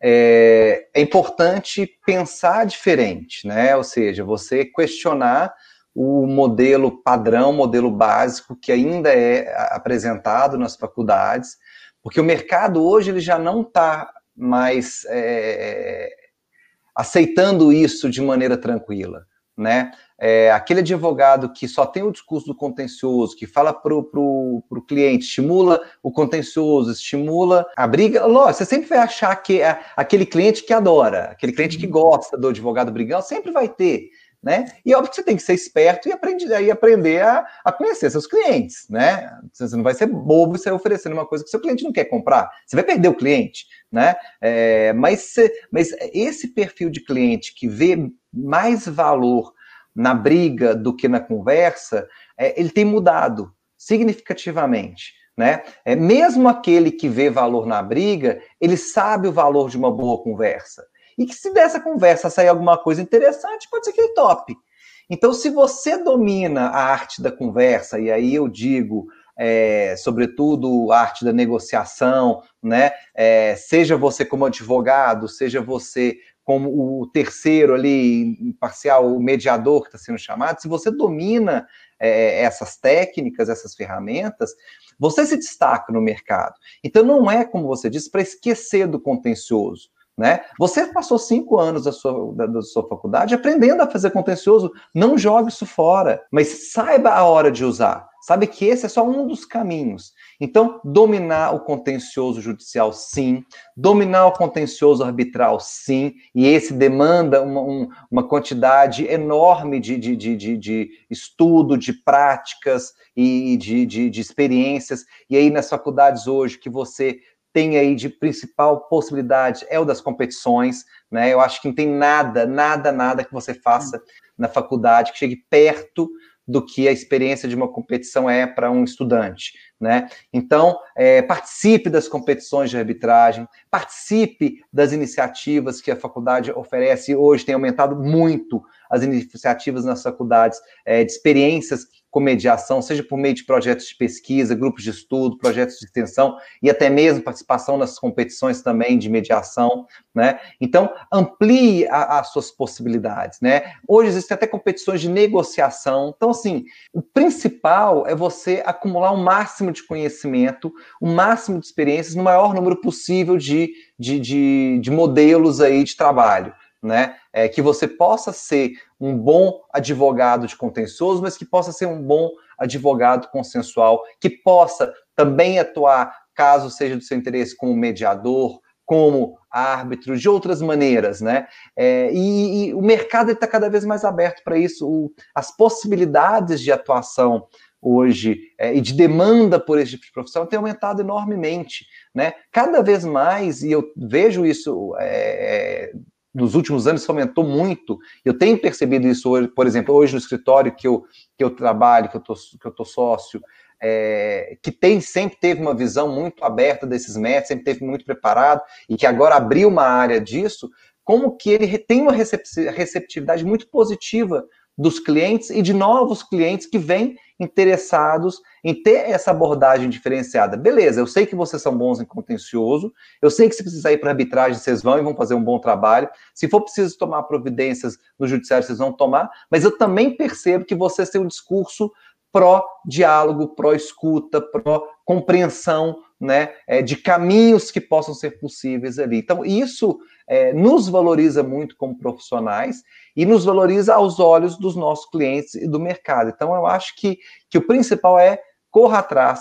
É, é, importante pensar diferente, né? Ou seja, você questionar o modelo padrão, modelo básico que ainda é apresentado nas faculdades, porque o mercado hoje ele já não está mas é, aceitando isso de maneira tranquila, né? É, aquele advogado que só tem o discurso do contencioso, que fala para o cliente, estimula o contencioso, estimula a briga, lógico, você sempre vai achar que é aquele cliente que adora, aquele cliente que uhum. gosta do advogado brigão, sempre vai ter né? E óbvio que você tem que ser esperto e aprender, e aprender a, a conhecer seus clientes, né? Você não vai ser bobo e sair oferecendo uma coisa que seu cliente não quer comprar. Você vai perder o cliente, né? É, mas, mas esse perfil de cliente que vê mais valor na briga do que na conversa, é, ele tem mudado significativamente. Né? É, mesmo aquele que vê valor na briga, ele sabe o valor de uma boa conversa e que se dessa conversa sair alguma coisa interessante, pode ser que ele tope. Então, se você domina a arte da conversa, e aí eu digo, é, sobretudo a arte da negociação, né? É, seja você como advogado, seja você como o terceiro ali, imparcial, o mediador que está sendo chamado, se você domina é, essas técnicas, essas ferramentas, você se destaca no mercado. Então, não é, como você disse, para esquecer do contencioso. Né? Você passou cinco anos da sua, da, da, sua faculdade aprendendo a fazer contencioso, não jogue isso fora, mas saiba a hora de usar. Sabe que esse é só um dos caminhos. Então, dominar o contencioso judicial, sim. Dominar o contencioso arbitral, sim. E esse demanda uma, um, uma quantidade enorme de, de, de, de, estudo, de práticas e de, de, de experiências. E aí, nas faculdades hoje, que você tem aí de principal possibilidade é o das competições, né? Eu acho que não tem nada, nada, nada que você faça na faculdade que chegue perto do que a experiência de uma competição é para um estudante, né? Então, é, participe das competições de arbitragem, participe das iniciativas que a faculdade oferece. Hoje tem aumentado muito as iniciativas nas faculdades é, de experiências com mediação, seja por meio de projetos de pesquisa, grupos de estudo, projetos de extensão e até mesmo participação nas competições também de mediação, né? Então, amplie a, as suas possibilidades, né? Hoje existem até competições de negociação. Então, assim, o principal é você acumular o um máximo de conhecimento, o máximo de experiências no maior número possível de, de, de, de modelos aí de trabalho né? É, que você possa ser um bom advogado de contencioso, mas que possa ser um bom advogado consensual, que possa também atuar, caso seja do seu interesse, como mediador, como árbitro, de outras maneiras, né? É, e, e, o mercado está cada vez mais aberto para isso, o, as possibilidades de atuação hoje é, e de demanda por esse tipo de profissão tem aumentado enormemente, né? Cada vez mais, e eu vejo isso é, nos últimos anos, isso aumentou muito. Eu tenho percebido isso hoje, por exemplo, hoje no escritório que eu, que eu trabalho, que eu tô, que eu tô sócio, é, que tem sempre teve uma visão muito aberta desses métodos, sempre teve muito preparado e que agora abriu uma área disso, como que ele tem uma receptividade muito positiva dos clientes e de novos clientes que vêm interessados em ter essa abordagem diferenciada. Beleza, eu sei que vocês são bons em contencioso, eu sei que se precisar ir para arbitragem, vocês vão e vão fazer um bom trabalho. Se for preciso tomar providências no judiciário, vocês vão tomar, mas eu também percebo que vocês têm um discurso pró-diálogo, pró-escuta, pró-compreensão né, é, de caminhos que possam ser possíveis ali. Então, isso é, nos valoriza muito como profissionais e nos valoriza aos olhos dos nossos clientes e do mercado. Então, eu acho que, que o principal é corra atrás,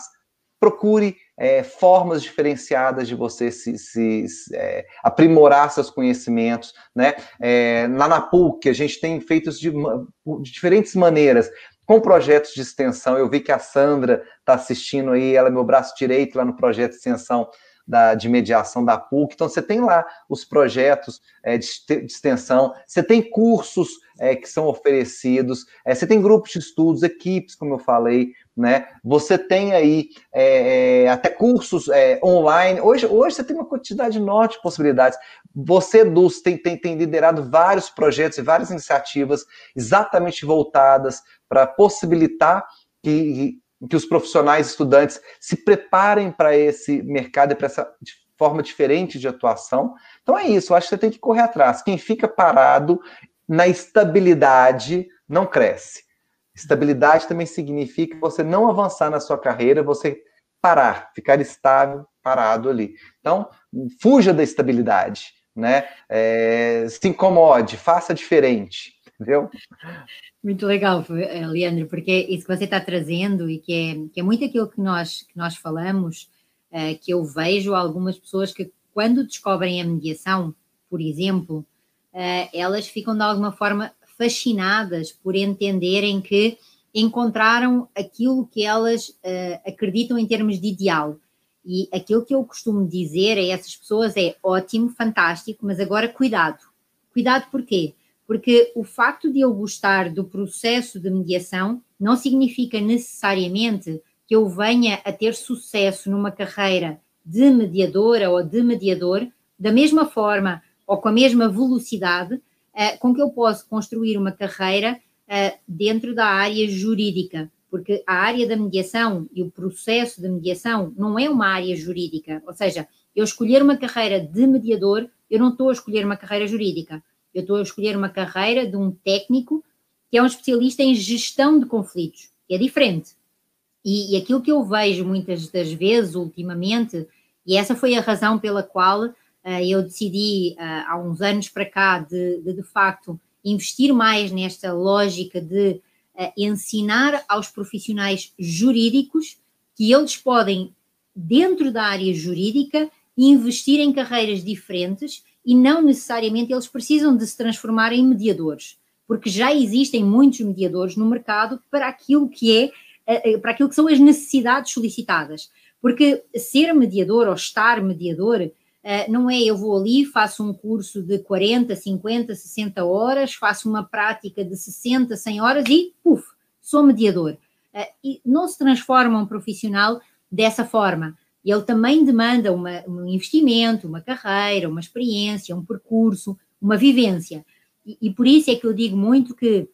procure é, formas diferenciadas de você se, se, se é, aprimorar seus conhecimentos, né? É, na NAPUC, a gente tem feito de, de diferentes maneiras com projetos de extensão. Eu vi que a Sandra está assistindo aí, ela é meu braço direito lá no projeto de extensão da, de mediação da PUC. Então, você tem lá os projetos é, de, de, extensão, você tem cursos é, que são oferecidos, é, você tem grupos de estudos, equipes, como eu falei, né? Você tem aí é, é, até cursos é, online. Hoje, hoje você tem uma quantidade enorme de possibilidades. Você, Dulce, tem, tem, tem liderado vários projetos e várias iniciativas exatamente voltadas para possibilitar que, que os profissionais estudantes se preparem para esse mercado e para essa forma diferente de atuação. Então é isso, eu acho que você tem que correr atrás. Quem fica parado na estabilidade não cresce. Estabilidade também significa você não avançar na sua carreira, você parar, ficar estável, parado ali. Então, fuja da estabilidade, né? É, se incomode, faça diferente, entendeu? Muito legal, eh, Leandro, porque isso que você está trazendo e que é, que é muito aquilo que nós, que nós falamos, é, que eu vejo algumas pessoas que quando descobrem a mediação, por exemplo, é, elas ficam de alguma forma fascinadas por entenderem que encontraram aquilo que elas uh, acreditam em termos de ideal. E aquilo que eu costumo dizer a essas pessoas é ótimo, fantástico, mas agora cuidado. Cuidado porquê? Porque o facto de eu gostar do processo de mediação não significa necessariamente que eu venha a ter sucesso numa carreira de mediadora ou de mediador da mesma forma ou com a mesma velocidade uh, com que eu posso construir uma carreira uh, dentro da área jurídica, porque a área da mediação e o processo de mediação não é uma área jurídica, ou seja, eu escolher uma carreira de mediador, eu não estou a escolher uma carreira jurídica, eu estou a escolher uma carreira de um técnico que é um especialista em gestão de conflitos, que é diferente. E, e aquilo que eu vejo muitas das vezes ultimamente, e essa foi a razão pela qual uh, eu decidi uh, há uns anos para cá de, de, de facto investir mais nesta lógica de uh, ensinar aos profissionais jurídicos que eles podem, dentro da área jurídica, investir em carreiras diferentes e não necessariamente eles precisam de se transformar em mediadores, porque já existem muitos mediadores no mercado para aquilo que é, para aquilo que são as necessidades solicitadas. Porque ser mediador ou estar mediador Uh, não é eu vou ali, faço um curso de 40, 50, 60 horas, faço uma prática de 60, 100 horas e, puf, sou mediador. E não se transforma um profissional dessa forma. Ele também demanda uma, um investimento, uma carreira, uma experiência, um percurso, uma vivência. E, e por isso é que eu digo muito que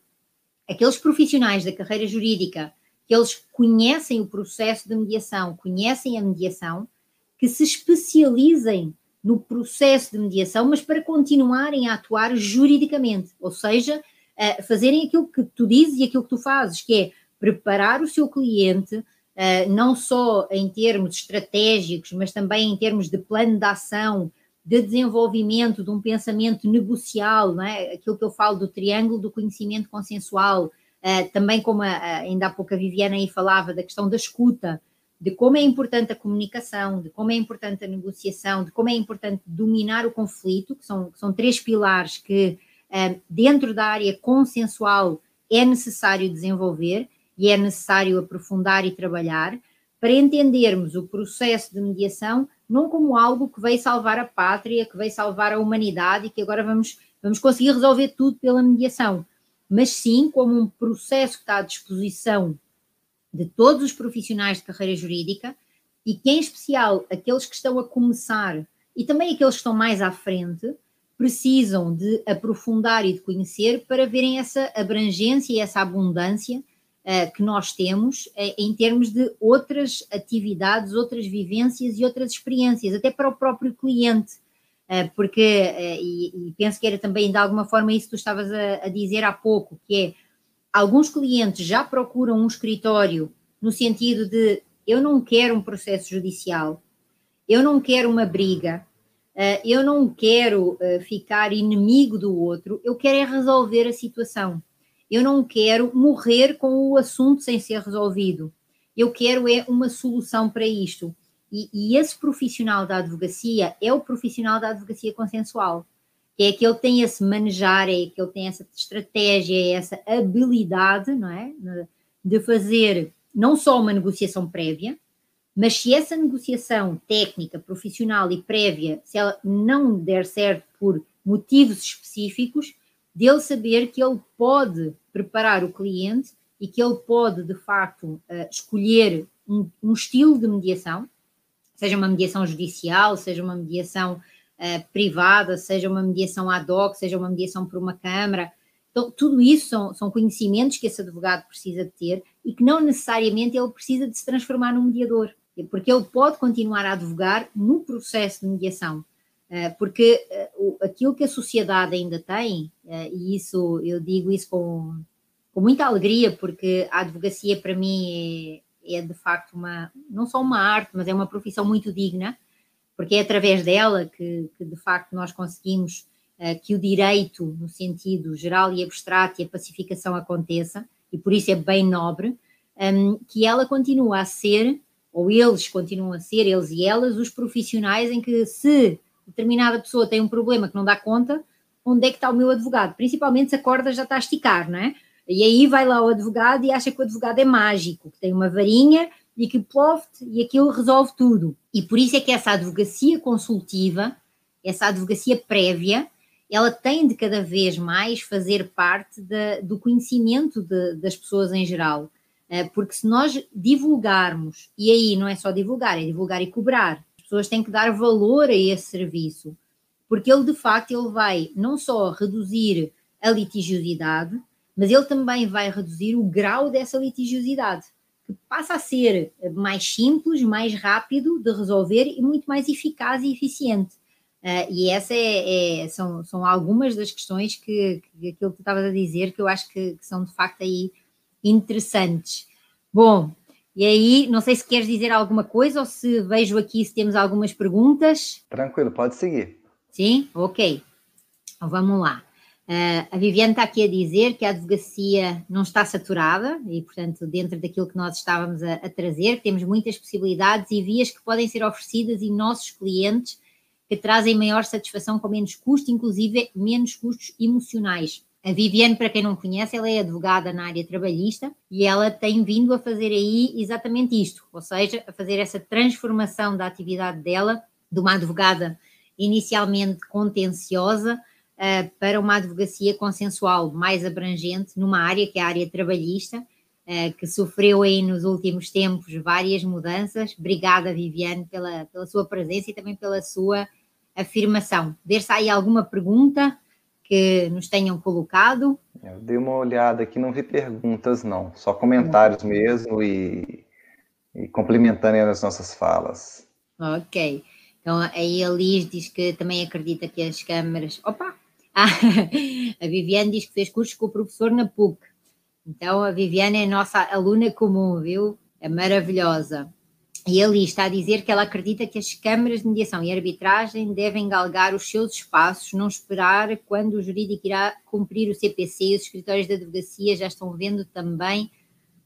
aqueles profissionais da carreira jurídica que eles conhecem o processo de mediação, conhecem a mediação, que se especializem no processo de mediação, mas para continuarem a atuar juridicamente, ou seja, uh, fazerem aquilo que tu dizes e aquilo que tu fazes, que é preparar o seu cliente, não só em termos estratégicos, mas também em termos de plano de ação, de desenvolvimento de um pensamento negocial, não é? aquilo que eu falo do triângulo do conhecimento consensual, uh, também como a, ainda há pouco a Viviana aí falava da questão da escuta, de como é importante a comunicação, de como é importante a negociação, de como é importante dominar o conflito, que são, que são três pilares que, dentro da área consensual, é necessário desenvolver. E é necessário aprofundar e trabalhar para entendermos o processo de mediação não como algo que veio salvar a pátria, que veio salvar a humanidade e que agora vamos, vamos conseguir resolver tudo pela mediação, mas sim como um processo que está à disposição de todos os profissionais de carreira jurídica e que, em especial, aqueles que estão a começar e também aqueles que estão mais à frente, precisam de aprofundar e de conhecer para verem essa abrangência e essa abundância que nós temos uh, em termos de outras atividades, outras vivências e outras experiências, até para o próprio cliente. Uh, porque, e, penso que era também de alguma forma isso que tu estavas a, a dizer há pouco, que é alguns clientes já procuram um escritório no sentido de eu não quero um processo judicial, eu não quero uma briga, eu não quero ficar inimigo do outro, eu quero é resolver a situação. Eu não quero morrer com o assunto sem ser resolvido. Eu quero é uma solução para isto. E, e esse profissional da advocacia é o profissional da advocacia consensual é que ele tem esse manejar, é que ele tem essa estratégia, é essa habilidade, não é? De fazer não só uma negociação prévia, mas se essa negociação técnica, profissional e prévia, se ela não der certo por motivos específicos, dele saber que ele pode preparar o cliente e que ele pode, de facto, eh, escolher um, um estilo de mediação, seja uma mediação judicial, seja uma mediação uh, privada, seja uma mediação ad hoc, seja uma mediação por uma Câmara. Então, tudo isso são, são conhecimentos que esse advogado precisa de ter e que não necessariamente ele precisa de se transformar num mediador, porque ele pode continuar a advogar no processo de mediação. Uh, porque uh, aquilo que a sociedade ainda tem, e isso eu digo isso com, com muita alegria, porque a advocacia para mim é, é de facto uma, não só uma arte, mas é uma profissão muito digna, porque é através dela que, que de facto nós conseguimos que o direito, no sentido geral e abstrato, e a pacificação aconteça, e por isso é bem nobre, um, que ela continua a ser, ou eles continuam a ser, eles e elas, os profissionais em que se determinada pessoa tem um problema que não dá conta, onde é que está o meu advogado? Principalmente se a corda já está a esticar, não é? E aí vai lá o advogado e acha que o advogado é mágico, que tem uma varinha e que ploft e aquilo resolve tudo. E por isso é que essa advocacia consultiva, essa advocacia prévia, ela tem de cada vez mais fazer parte do conhecimento de, das pessoas em geral. Eh, porque se nós divulgarmos, e aí não é só divulgar, é divulgar e cobrar, pessoas têm que dar valor a esse serviço, porque ele de facto ele vai não só reduzir a litigiosidade, mas ele também vai reduzir o grau dessa litigiosidade que passa a ser mais simples, mais rápido de resolver e muito mais eficaz e eficiente. Uh, e essa é, é, são, são algumas das questões que, que aquilo que tu estavas a dizer que eu acho que, que, são de facto aí interessantes. Bom, e aí, não sei se queres dizer alguma coisa ou se vejo aqui se temos algumas perguntas. Tranquilo, pode seguir. Sim? Ok. Então vamos lá. Uh, a Viviane está aqui a dizer que a advocacia não está saturada e, portanto, dentro daquilo que nós estávamos a, a, trazer, temos muitas possibilidades e vias que podem ser oferecidas e nossos clientes que trazem maior satisfação com menos custo, inclusive menos custos emocionais. A Viviane, para quem não conhece, ela é advogada na área trabalhista e ela tem vindo a fazer aí exatamente isto, ou seja, a fazer essa transformação da atividade dela de uma advogada inicialmente contenciosa uh, para uma advocacia consensual mais abrangente numa área que é a área trabalhista, uh, que sofreu aí nos últimos tempos várias mudanças. Obrigada, Viviane, pela, pela sua presença e também pela sua afirmação. Ver se há aí alguma pergunta que nos tenham colocado. Eu dei uma olhada aqui, não vi perguntas, não, só comentários mesmo e, e complementando as nossas falas. Ok. Então, aí a Liz diz que também acredita que as câmaras. Opa! Ah, a Viviane diz que fez cursos com o professor na PUC. Então, a Viviane é nossa aluna comum, viu? É maravilhosa. E ali está a dizer que ela acredita que as câmaras de mediação e arbitragem devem galgar os seus espaços, não esperar quando o jurídico irá cumprir o CPC e os escritórios de advocacia já estão vendo também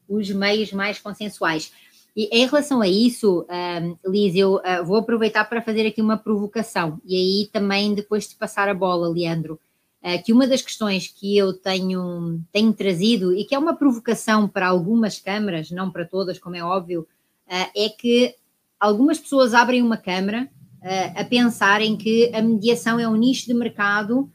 os meios mais consensuais. E em relação a isso, um, Liz, eu uh, vou aproveitar para fazer aqui uma provocação e aí também depois de passar a bola, Leandro. que uma das questões que eu tenho, tenho trazido e que é uma provocação para algumas câmaras, não para todas, como é óbvio, é que algumas pessoas abrem uma câmara a pensarem que a mediação é um nicho de mercado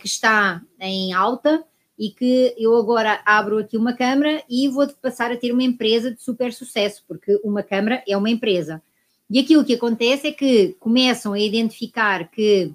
que está em alta e que eu agora abro aqui uma câmara e vou passar a ter uma empresa de super sucesso, porque uma câmara é uma empresa. E aquilo que acontece é que começam a identificar que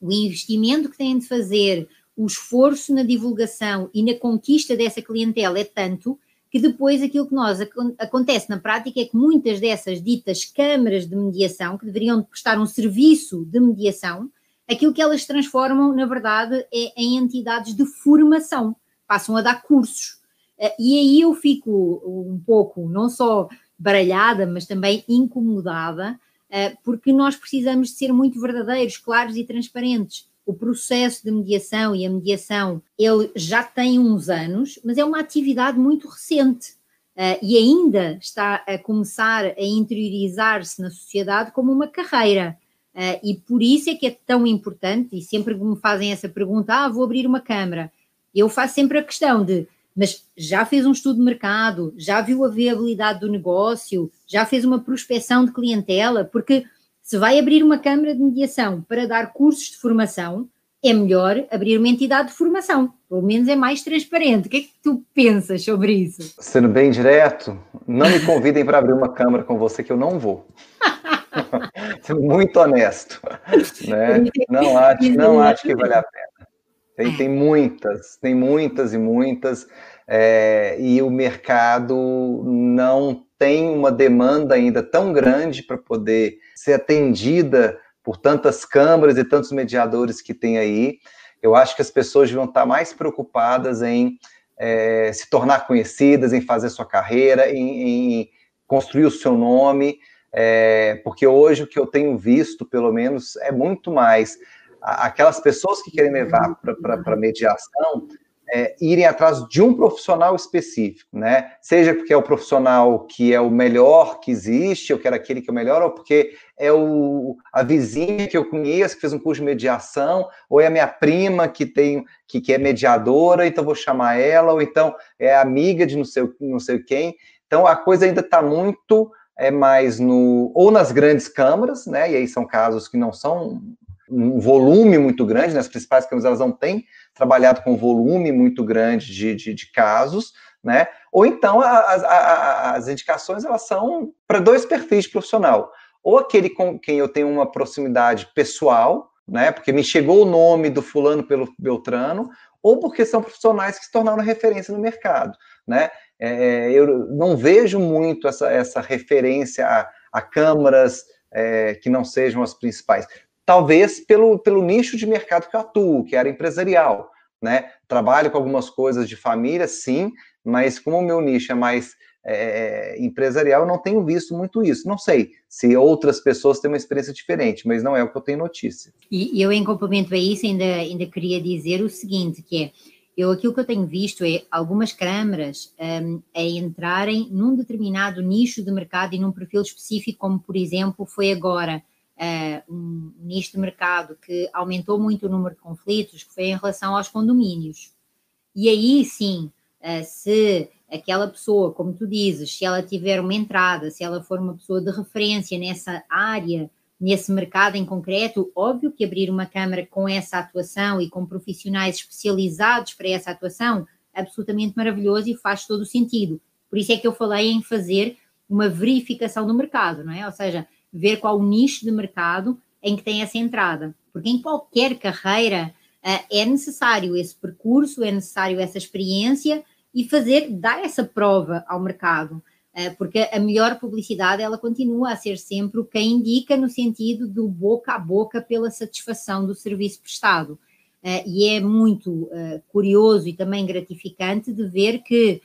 o investimento que têm de fazer, o esforço na divulgação e na conquista dessa clientela é tanto que depois aquilo que nós acontece na prática é que muitas dessas ditas câmaras de mediação, que deveriam prestar um serviço de mediação, aquilo que elas transformam, na verdade, é em entidades de formação, passam a dar cursos. Eh, e aí eu fico um pouco, não só baralhada, mas também incomodada, eh, porque nós precisamos de ser muito verdadeiros, claros e transparentes. O processo de mediação e a mediação, ele já tem uns anos, mas é uma atividade muito recente. Uh, e ainda está a começar a interiorizar-se na sociedade como uma carreira. Uh, e por isso é que é tão importante, e sempre que me fazem essa pergunta, ah, vou abrir uma câmara, eu faço sempre a questão de, mas já fez um estudo de mercado, já viu a viabilidade do negócio, já fez uma prospecção de clientela, porque se vai abrir uma câmara de mediação para dar cursos de formação, é melhor abrir uma entidade de formação, pelo menos é mais transparente. O que é que tu pensas sobre isso? Sendo bem direto, não me convidem para abrir uma câmara com você que eu não vou. Sendo muito honesto. Né? Não, acho, não acho que vale a pena. Tem, tem muitas, tem muitas e muitas, é, e o mercado não tem uma demanda ainda tão grande para poder ser atendida por tantas câmaras e tantos mediadores que tem aí. Eu acho que as pessoas deviam estar mais preocupadas em é, se tornar conhecidas, em fazer sua carreira, em, em construir o seu nome, é, porque hoje o que eu tenho visto, pelo menos, é muito mais aquelas pessoas que querem levar para mediação é, irem atrás de um profissional específico, né? Seja porque é o profissional que é o melhor que existe, eu quero aquele que é o melhor, ou porque é o, a vizinha que eu conheço, que fez um curso de mediação, ou é a minha prima que tem que, que é mediadora, então vou chamar ela, ou então é amiga de não sei, não sei quem. Então a coisa ainda está muito é mais no ou nas grandes câmaras, né? E aí são casos que não são um volume muito grande, né? As principais câmaras elas não têm trabalhado com volume muito grande de, de, de casos, né? Ou então as, as indicações elas são para dois perfis de profissional, ou aquele com quem eu tenho uma proximidade pessoal, né? Porque me chegou o nome do fulano pelo Beltrano, ou porque são profissionais que se tornaram referência no mercado, né? É, eu não vejo muito essa, essa referência a, a câmaras é, que não sejam as principais. Talvez pelo, pelo nicho de mercado que eu atuo, que era empresarial. Né? Trabalho com algumas coisas de família, sim, mas como o meu nicho é mais é, empresarial, eu não tenho visto muito isso. Não sei se outras pessoas têm uma experiência diferente, mas não é o que eu tenho notícia. E eu, em complemento a isso, ainda, ainda queria dizer o seguinte, que é eu, aquilo que eu tenho visto é algumas câmaras um, a entrarem num determinado nicho de mercado e num perfil específico, como por exemplo foi agora uh, um nicho de mercado que aumentou muito o número de conflitos, que foi em relação aos condomínios. E aí sim, uh, se aquela pessoa, como tu dizes, se ela tiver uma entrada, se ela for uma pessoa de referência nessa área nesse mercado em concreto, óbvio que abrir uma câmara com essa atuação e com profissionais especializados para essa atuação, absolutamente maravilhoso e faz todo o sentido. Por isso é que eu falei em fazer uma verificação do mercado, não é? Ou seja, ver qual o nicho de mercado em que tem essa entrada. Porque em qualquer carreira uh, é necessário esse percurso, é necessário essa experiência e fazer, dar essa prova ao mercado. Eh, porque a melhor publicidade ela continua a ser sempre o que indica no sentido do boca a boca pela satisfação do serviço prestado. Eh, e é muito eh, curioso e também gratificante de ver que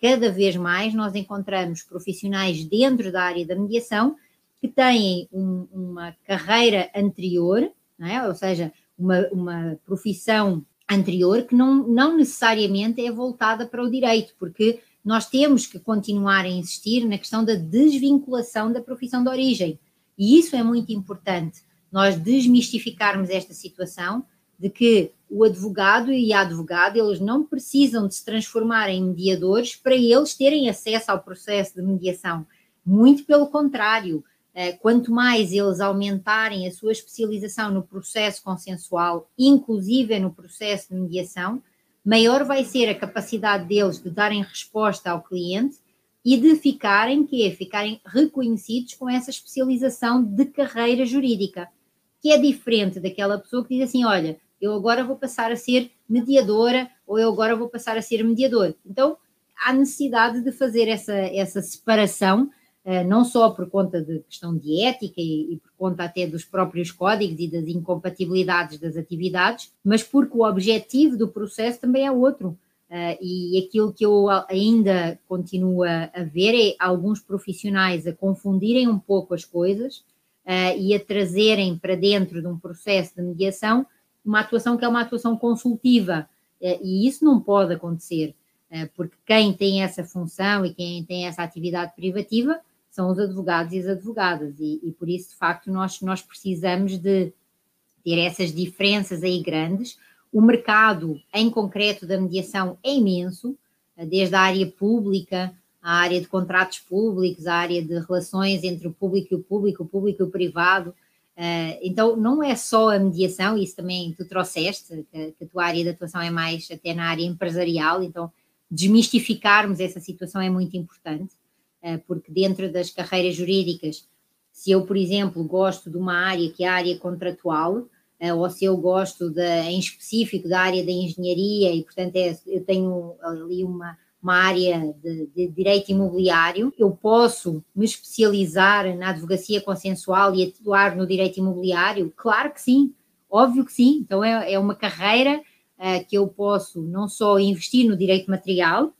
cada vez mais nós encontramos profissionais dentro da área da mediação que têm um, uma carreira anterior, é? ou seja, uma, uma profissão anterior que não, não necessariamente é voltada para o direito, porque nós temos que continuar a insistir na questão da desvinculação da profissão de origem. E isso é muito importante, nós desmistificarmos esta situação de que o advogado e a advogada, eles não precisam de se transformar em mediadores para eles terem acesso ao processo de mediação. Muito pelo contrário, quanto mais eles aumentarem a sua especialização no processo consensual, inclusive no processo de mediação, maior vai ser a capacidade deles de darem resposta ao cliente e de ficarem, que ficarem reconhecidos com essa especialização de carreira jurídica, que é diferente daquela pessoa que diz assim, olha, eu agora vou passar a ser mediadora ou eu agora vou passar a ser mediador. Então, há necessidade de fazer essa, essa separação, não só por conta de questão de ética e, e, por conta até dos próprios códigos e das incompatibilidades das atividades, mas porque o objetivo do processo também é outro. Uh, e aquilo que eu ainda continuo a, ver é alguns profissionais a confundirem um pouco as coisas uh, e a trazerem para dentro de um processo de mediação uma atuação que é uma atuação consultiva, eh, e isso não pode acontecer, eh, porque quem tem essa função e quem tem essa atividade privativa são os advogados e as advogadas, e, e por isso, de facto, nós, nós precisamos de ter essas diferenças aí grandes. O mercado, em concreto, da mediação é imenso, eh, desde a área pública, a área de contratos públicos, a área de relações entre o público e o público, o público e o privado, Uh, então, não é só a mediação, isso também tu trouxeste, que, a tua área de atuação é mais até na área empresarial, então desmistificarmos essa situação é muito importante, porque dentro das carreiras jurídicas, se eu, por exemplo, gosto de uma área que é a área contratual, uh, ou se eu gosto de, em específico da área da engenharia e, portanto, é, eu tenho ali uma, uma área de, de, direito imobiliário, eu posso me especializar na advocacia consensual e atuar no direito imobiliário? Claro que sim, óbvio que sim. Então é, é uma carreira uh, que eu posso não só investir no direito material,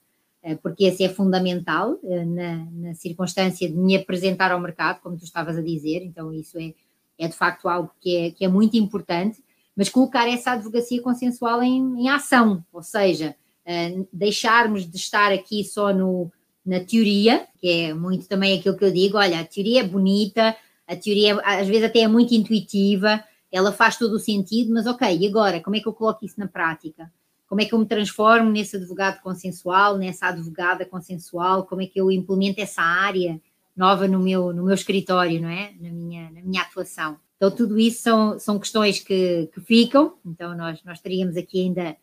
porque esse é fundamental uh, na, na, circunstância de me apresentar ao mercado, como tu estavas a dizer, então isso é, é de facto algo que é, que é muito importante, mas colocar essa advocacia consensual em, em ação, ou seja, uh, deixarmos de estar aqui só no, na teoria, que é muito também aquilo que eu digo, olha, a teoria é bonita, a teoria às vezes até é muito intuitiva, ela faz todo o sentido, mas ok, e agora, como é que eu coloco isso na prática? Como é que eu me transformo nesse advogado consensual, nessa advogada consensual? Como é que eu implemento essa área nova no meu, no meu escritório, não é? Na minha, na minha atuação. Então, tudo isso são, são questões que, que ficam, então nós, nós teríamos aqui ainda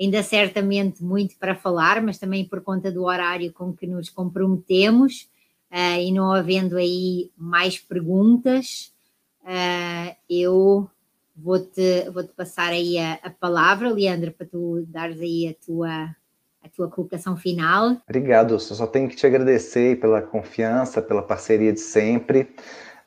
ainda certamente muito para falar, mas também por conta do horário com que nos comprometemos uh, e não havendo aí mais perguntas, uh, eu vou-te vou -te passar aí a, a, palavra, Leandro, para tu dares aí a tua, a tua colocação final. Obrigado, eu só tenho que te agradecer pela confiança, pela parceria de sempre.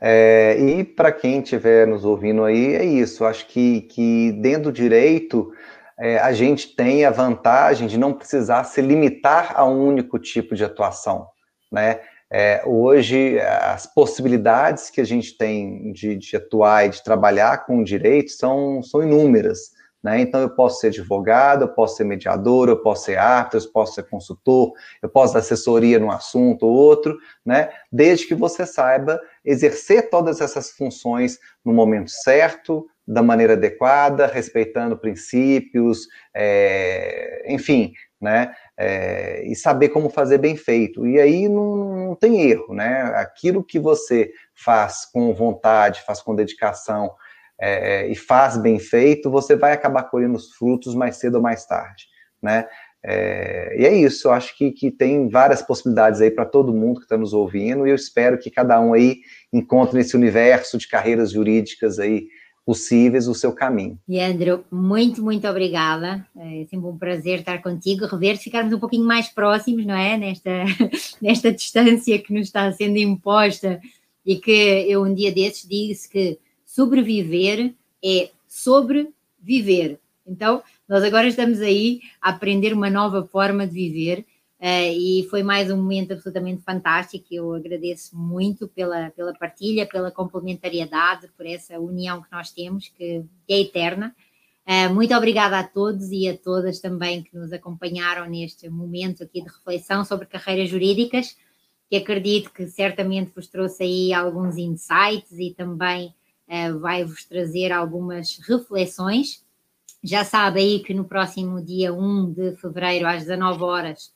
É, e para quem estiver nos ouvindo aí, é isso. Acho que, que dentro do direito é, a gente tem a vantagem de não precisar se limitar a um único tipo de atuação, né? É, hoje, as possibilidades que a gente tem de, de, atuar e de trabalhar com o direito são, são inúmeras. Né? Então, eu posso ser advogado, eu posso ser mediador, eu posso ser árbitro, eu posso ser consultor, eu posso dar assessoria num assunto ou outro, né? desde que você saiba exercer todas essas funções no momento certo, da maneira adequada, respeitando princípios, é, enfim, né? É, e saber como fazer bem feito. E aí não, não, tem erro, né? Aquilo que você faz com vontade, faz com dedicação é, e faz bem feito, você vai acabar colhendo os frutos mais cedo ou mais tarde, né? É, e é isso, eu acho que, que tem várias possibilidades aí para todo mundo que está nos ouvindo, e eu espero que cada um aí encontre nesse universo de carreiras jurídicas aí possíveis o seu caminho. Leandro, muito, muito obrigada. É sempre um prazer estar contigo, rever, ficarmos um pouquinho mais próximos, não é? Nesta, nesta distância que nos está sendo imposta e que eu um dia desses disse que sobreviver é sobreviver. Então, nós agora estamos aí a aprender uma nova forma de viver Uh, e foi mais um momento absolutamente fantástico. Eu agradeço muito pela, pela partilha, pela complementariedade, por essa união que nós temos, que, que é eterna. Uh, muito obrigada a todos e a todas também que nos acompanharam neste momento aqui de reflexão sobre carreiras jurídicas, que acredito que certamente vos trouxe aí alguns insights e também uh, vai-vos trazer algumas reflexões. Já sabe aí que no próximo dia 1 de fevereiro, às 19 horas,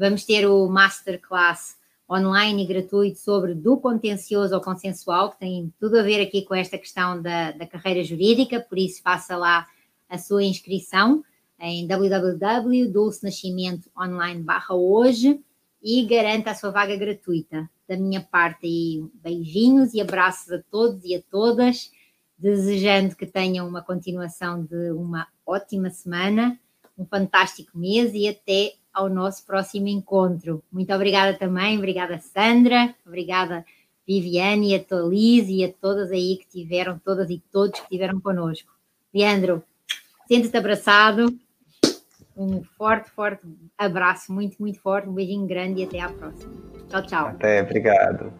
vamos ter o Masterclass online e gratuito sobre do contencioso ao consensual, que tem tudo a ver aqui com esta questão da, da carreira jurídica, por isso faça lá a sua inscrição em www.dulcenascimentoonline hoje e garanta a sua vaga gratuita. Da minha parte aí, beijinhos e abraços a todos e a todas, desejando que tenham uma continuação de uma ótima semana, um fantástico mês e até ao nosso próximo encontro. Muito obrigada também, obrigada Sandra, obrigada Viviane, a tua Liz e a todas aí que tiveram, todas e todos que tiveram connosco. Leandro, sente-te abraçado, um forte, forte abraço, muito, muito forte, um beijinho grande e até à próxima. Tchau, tchau. Até, obrigado.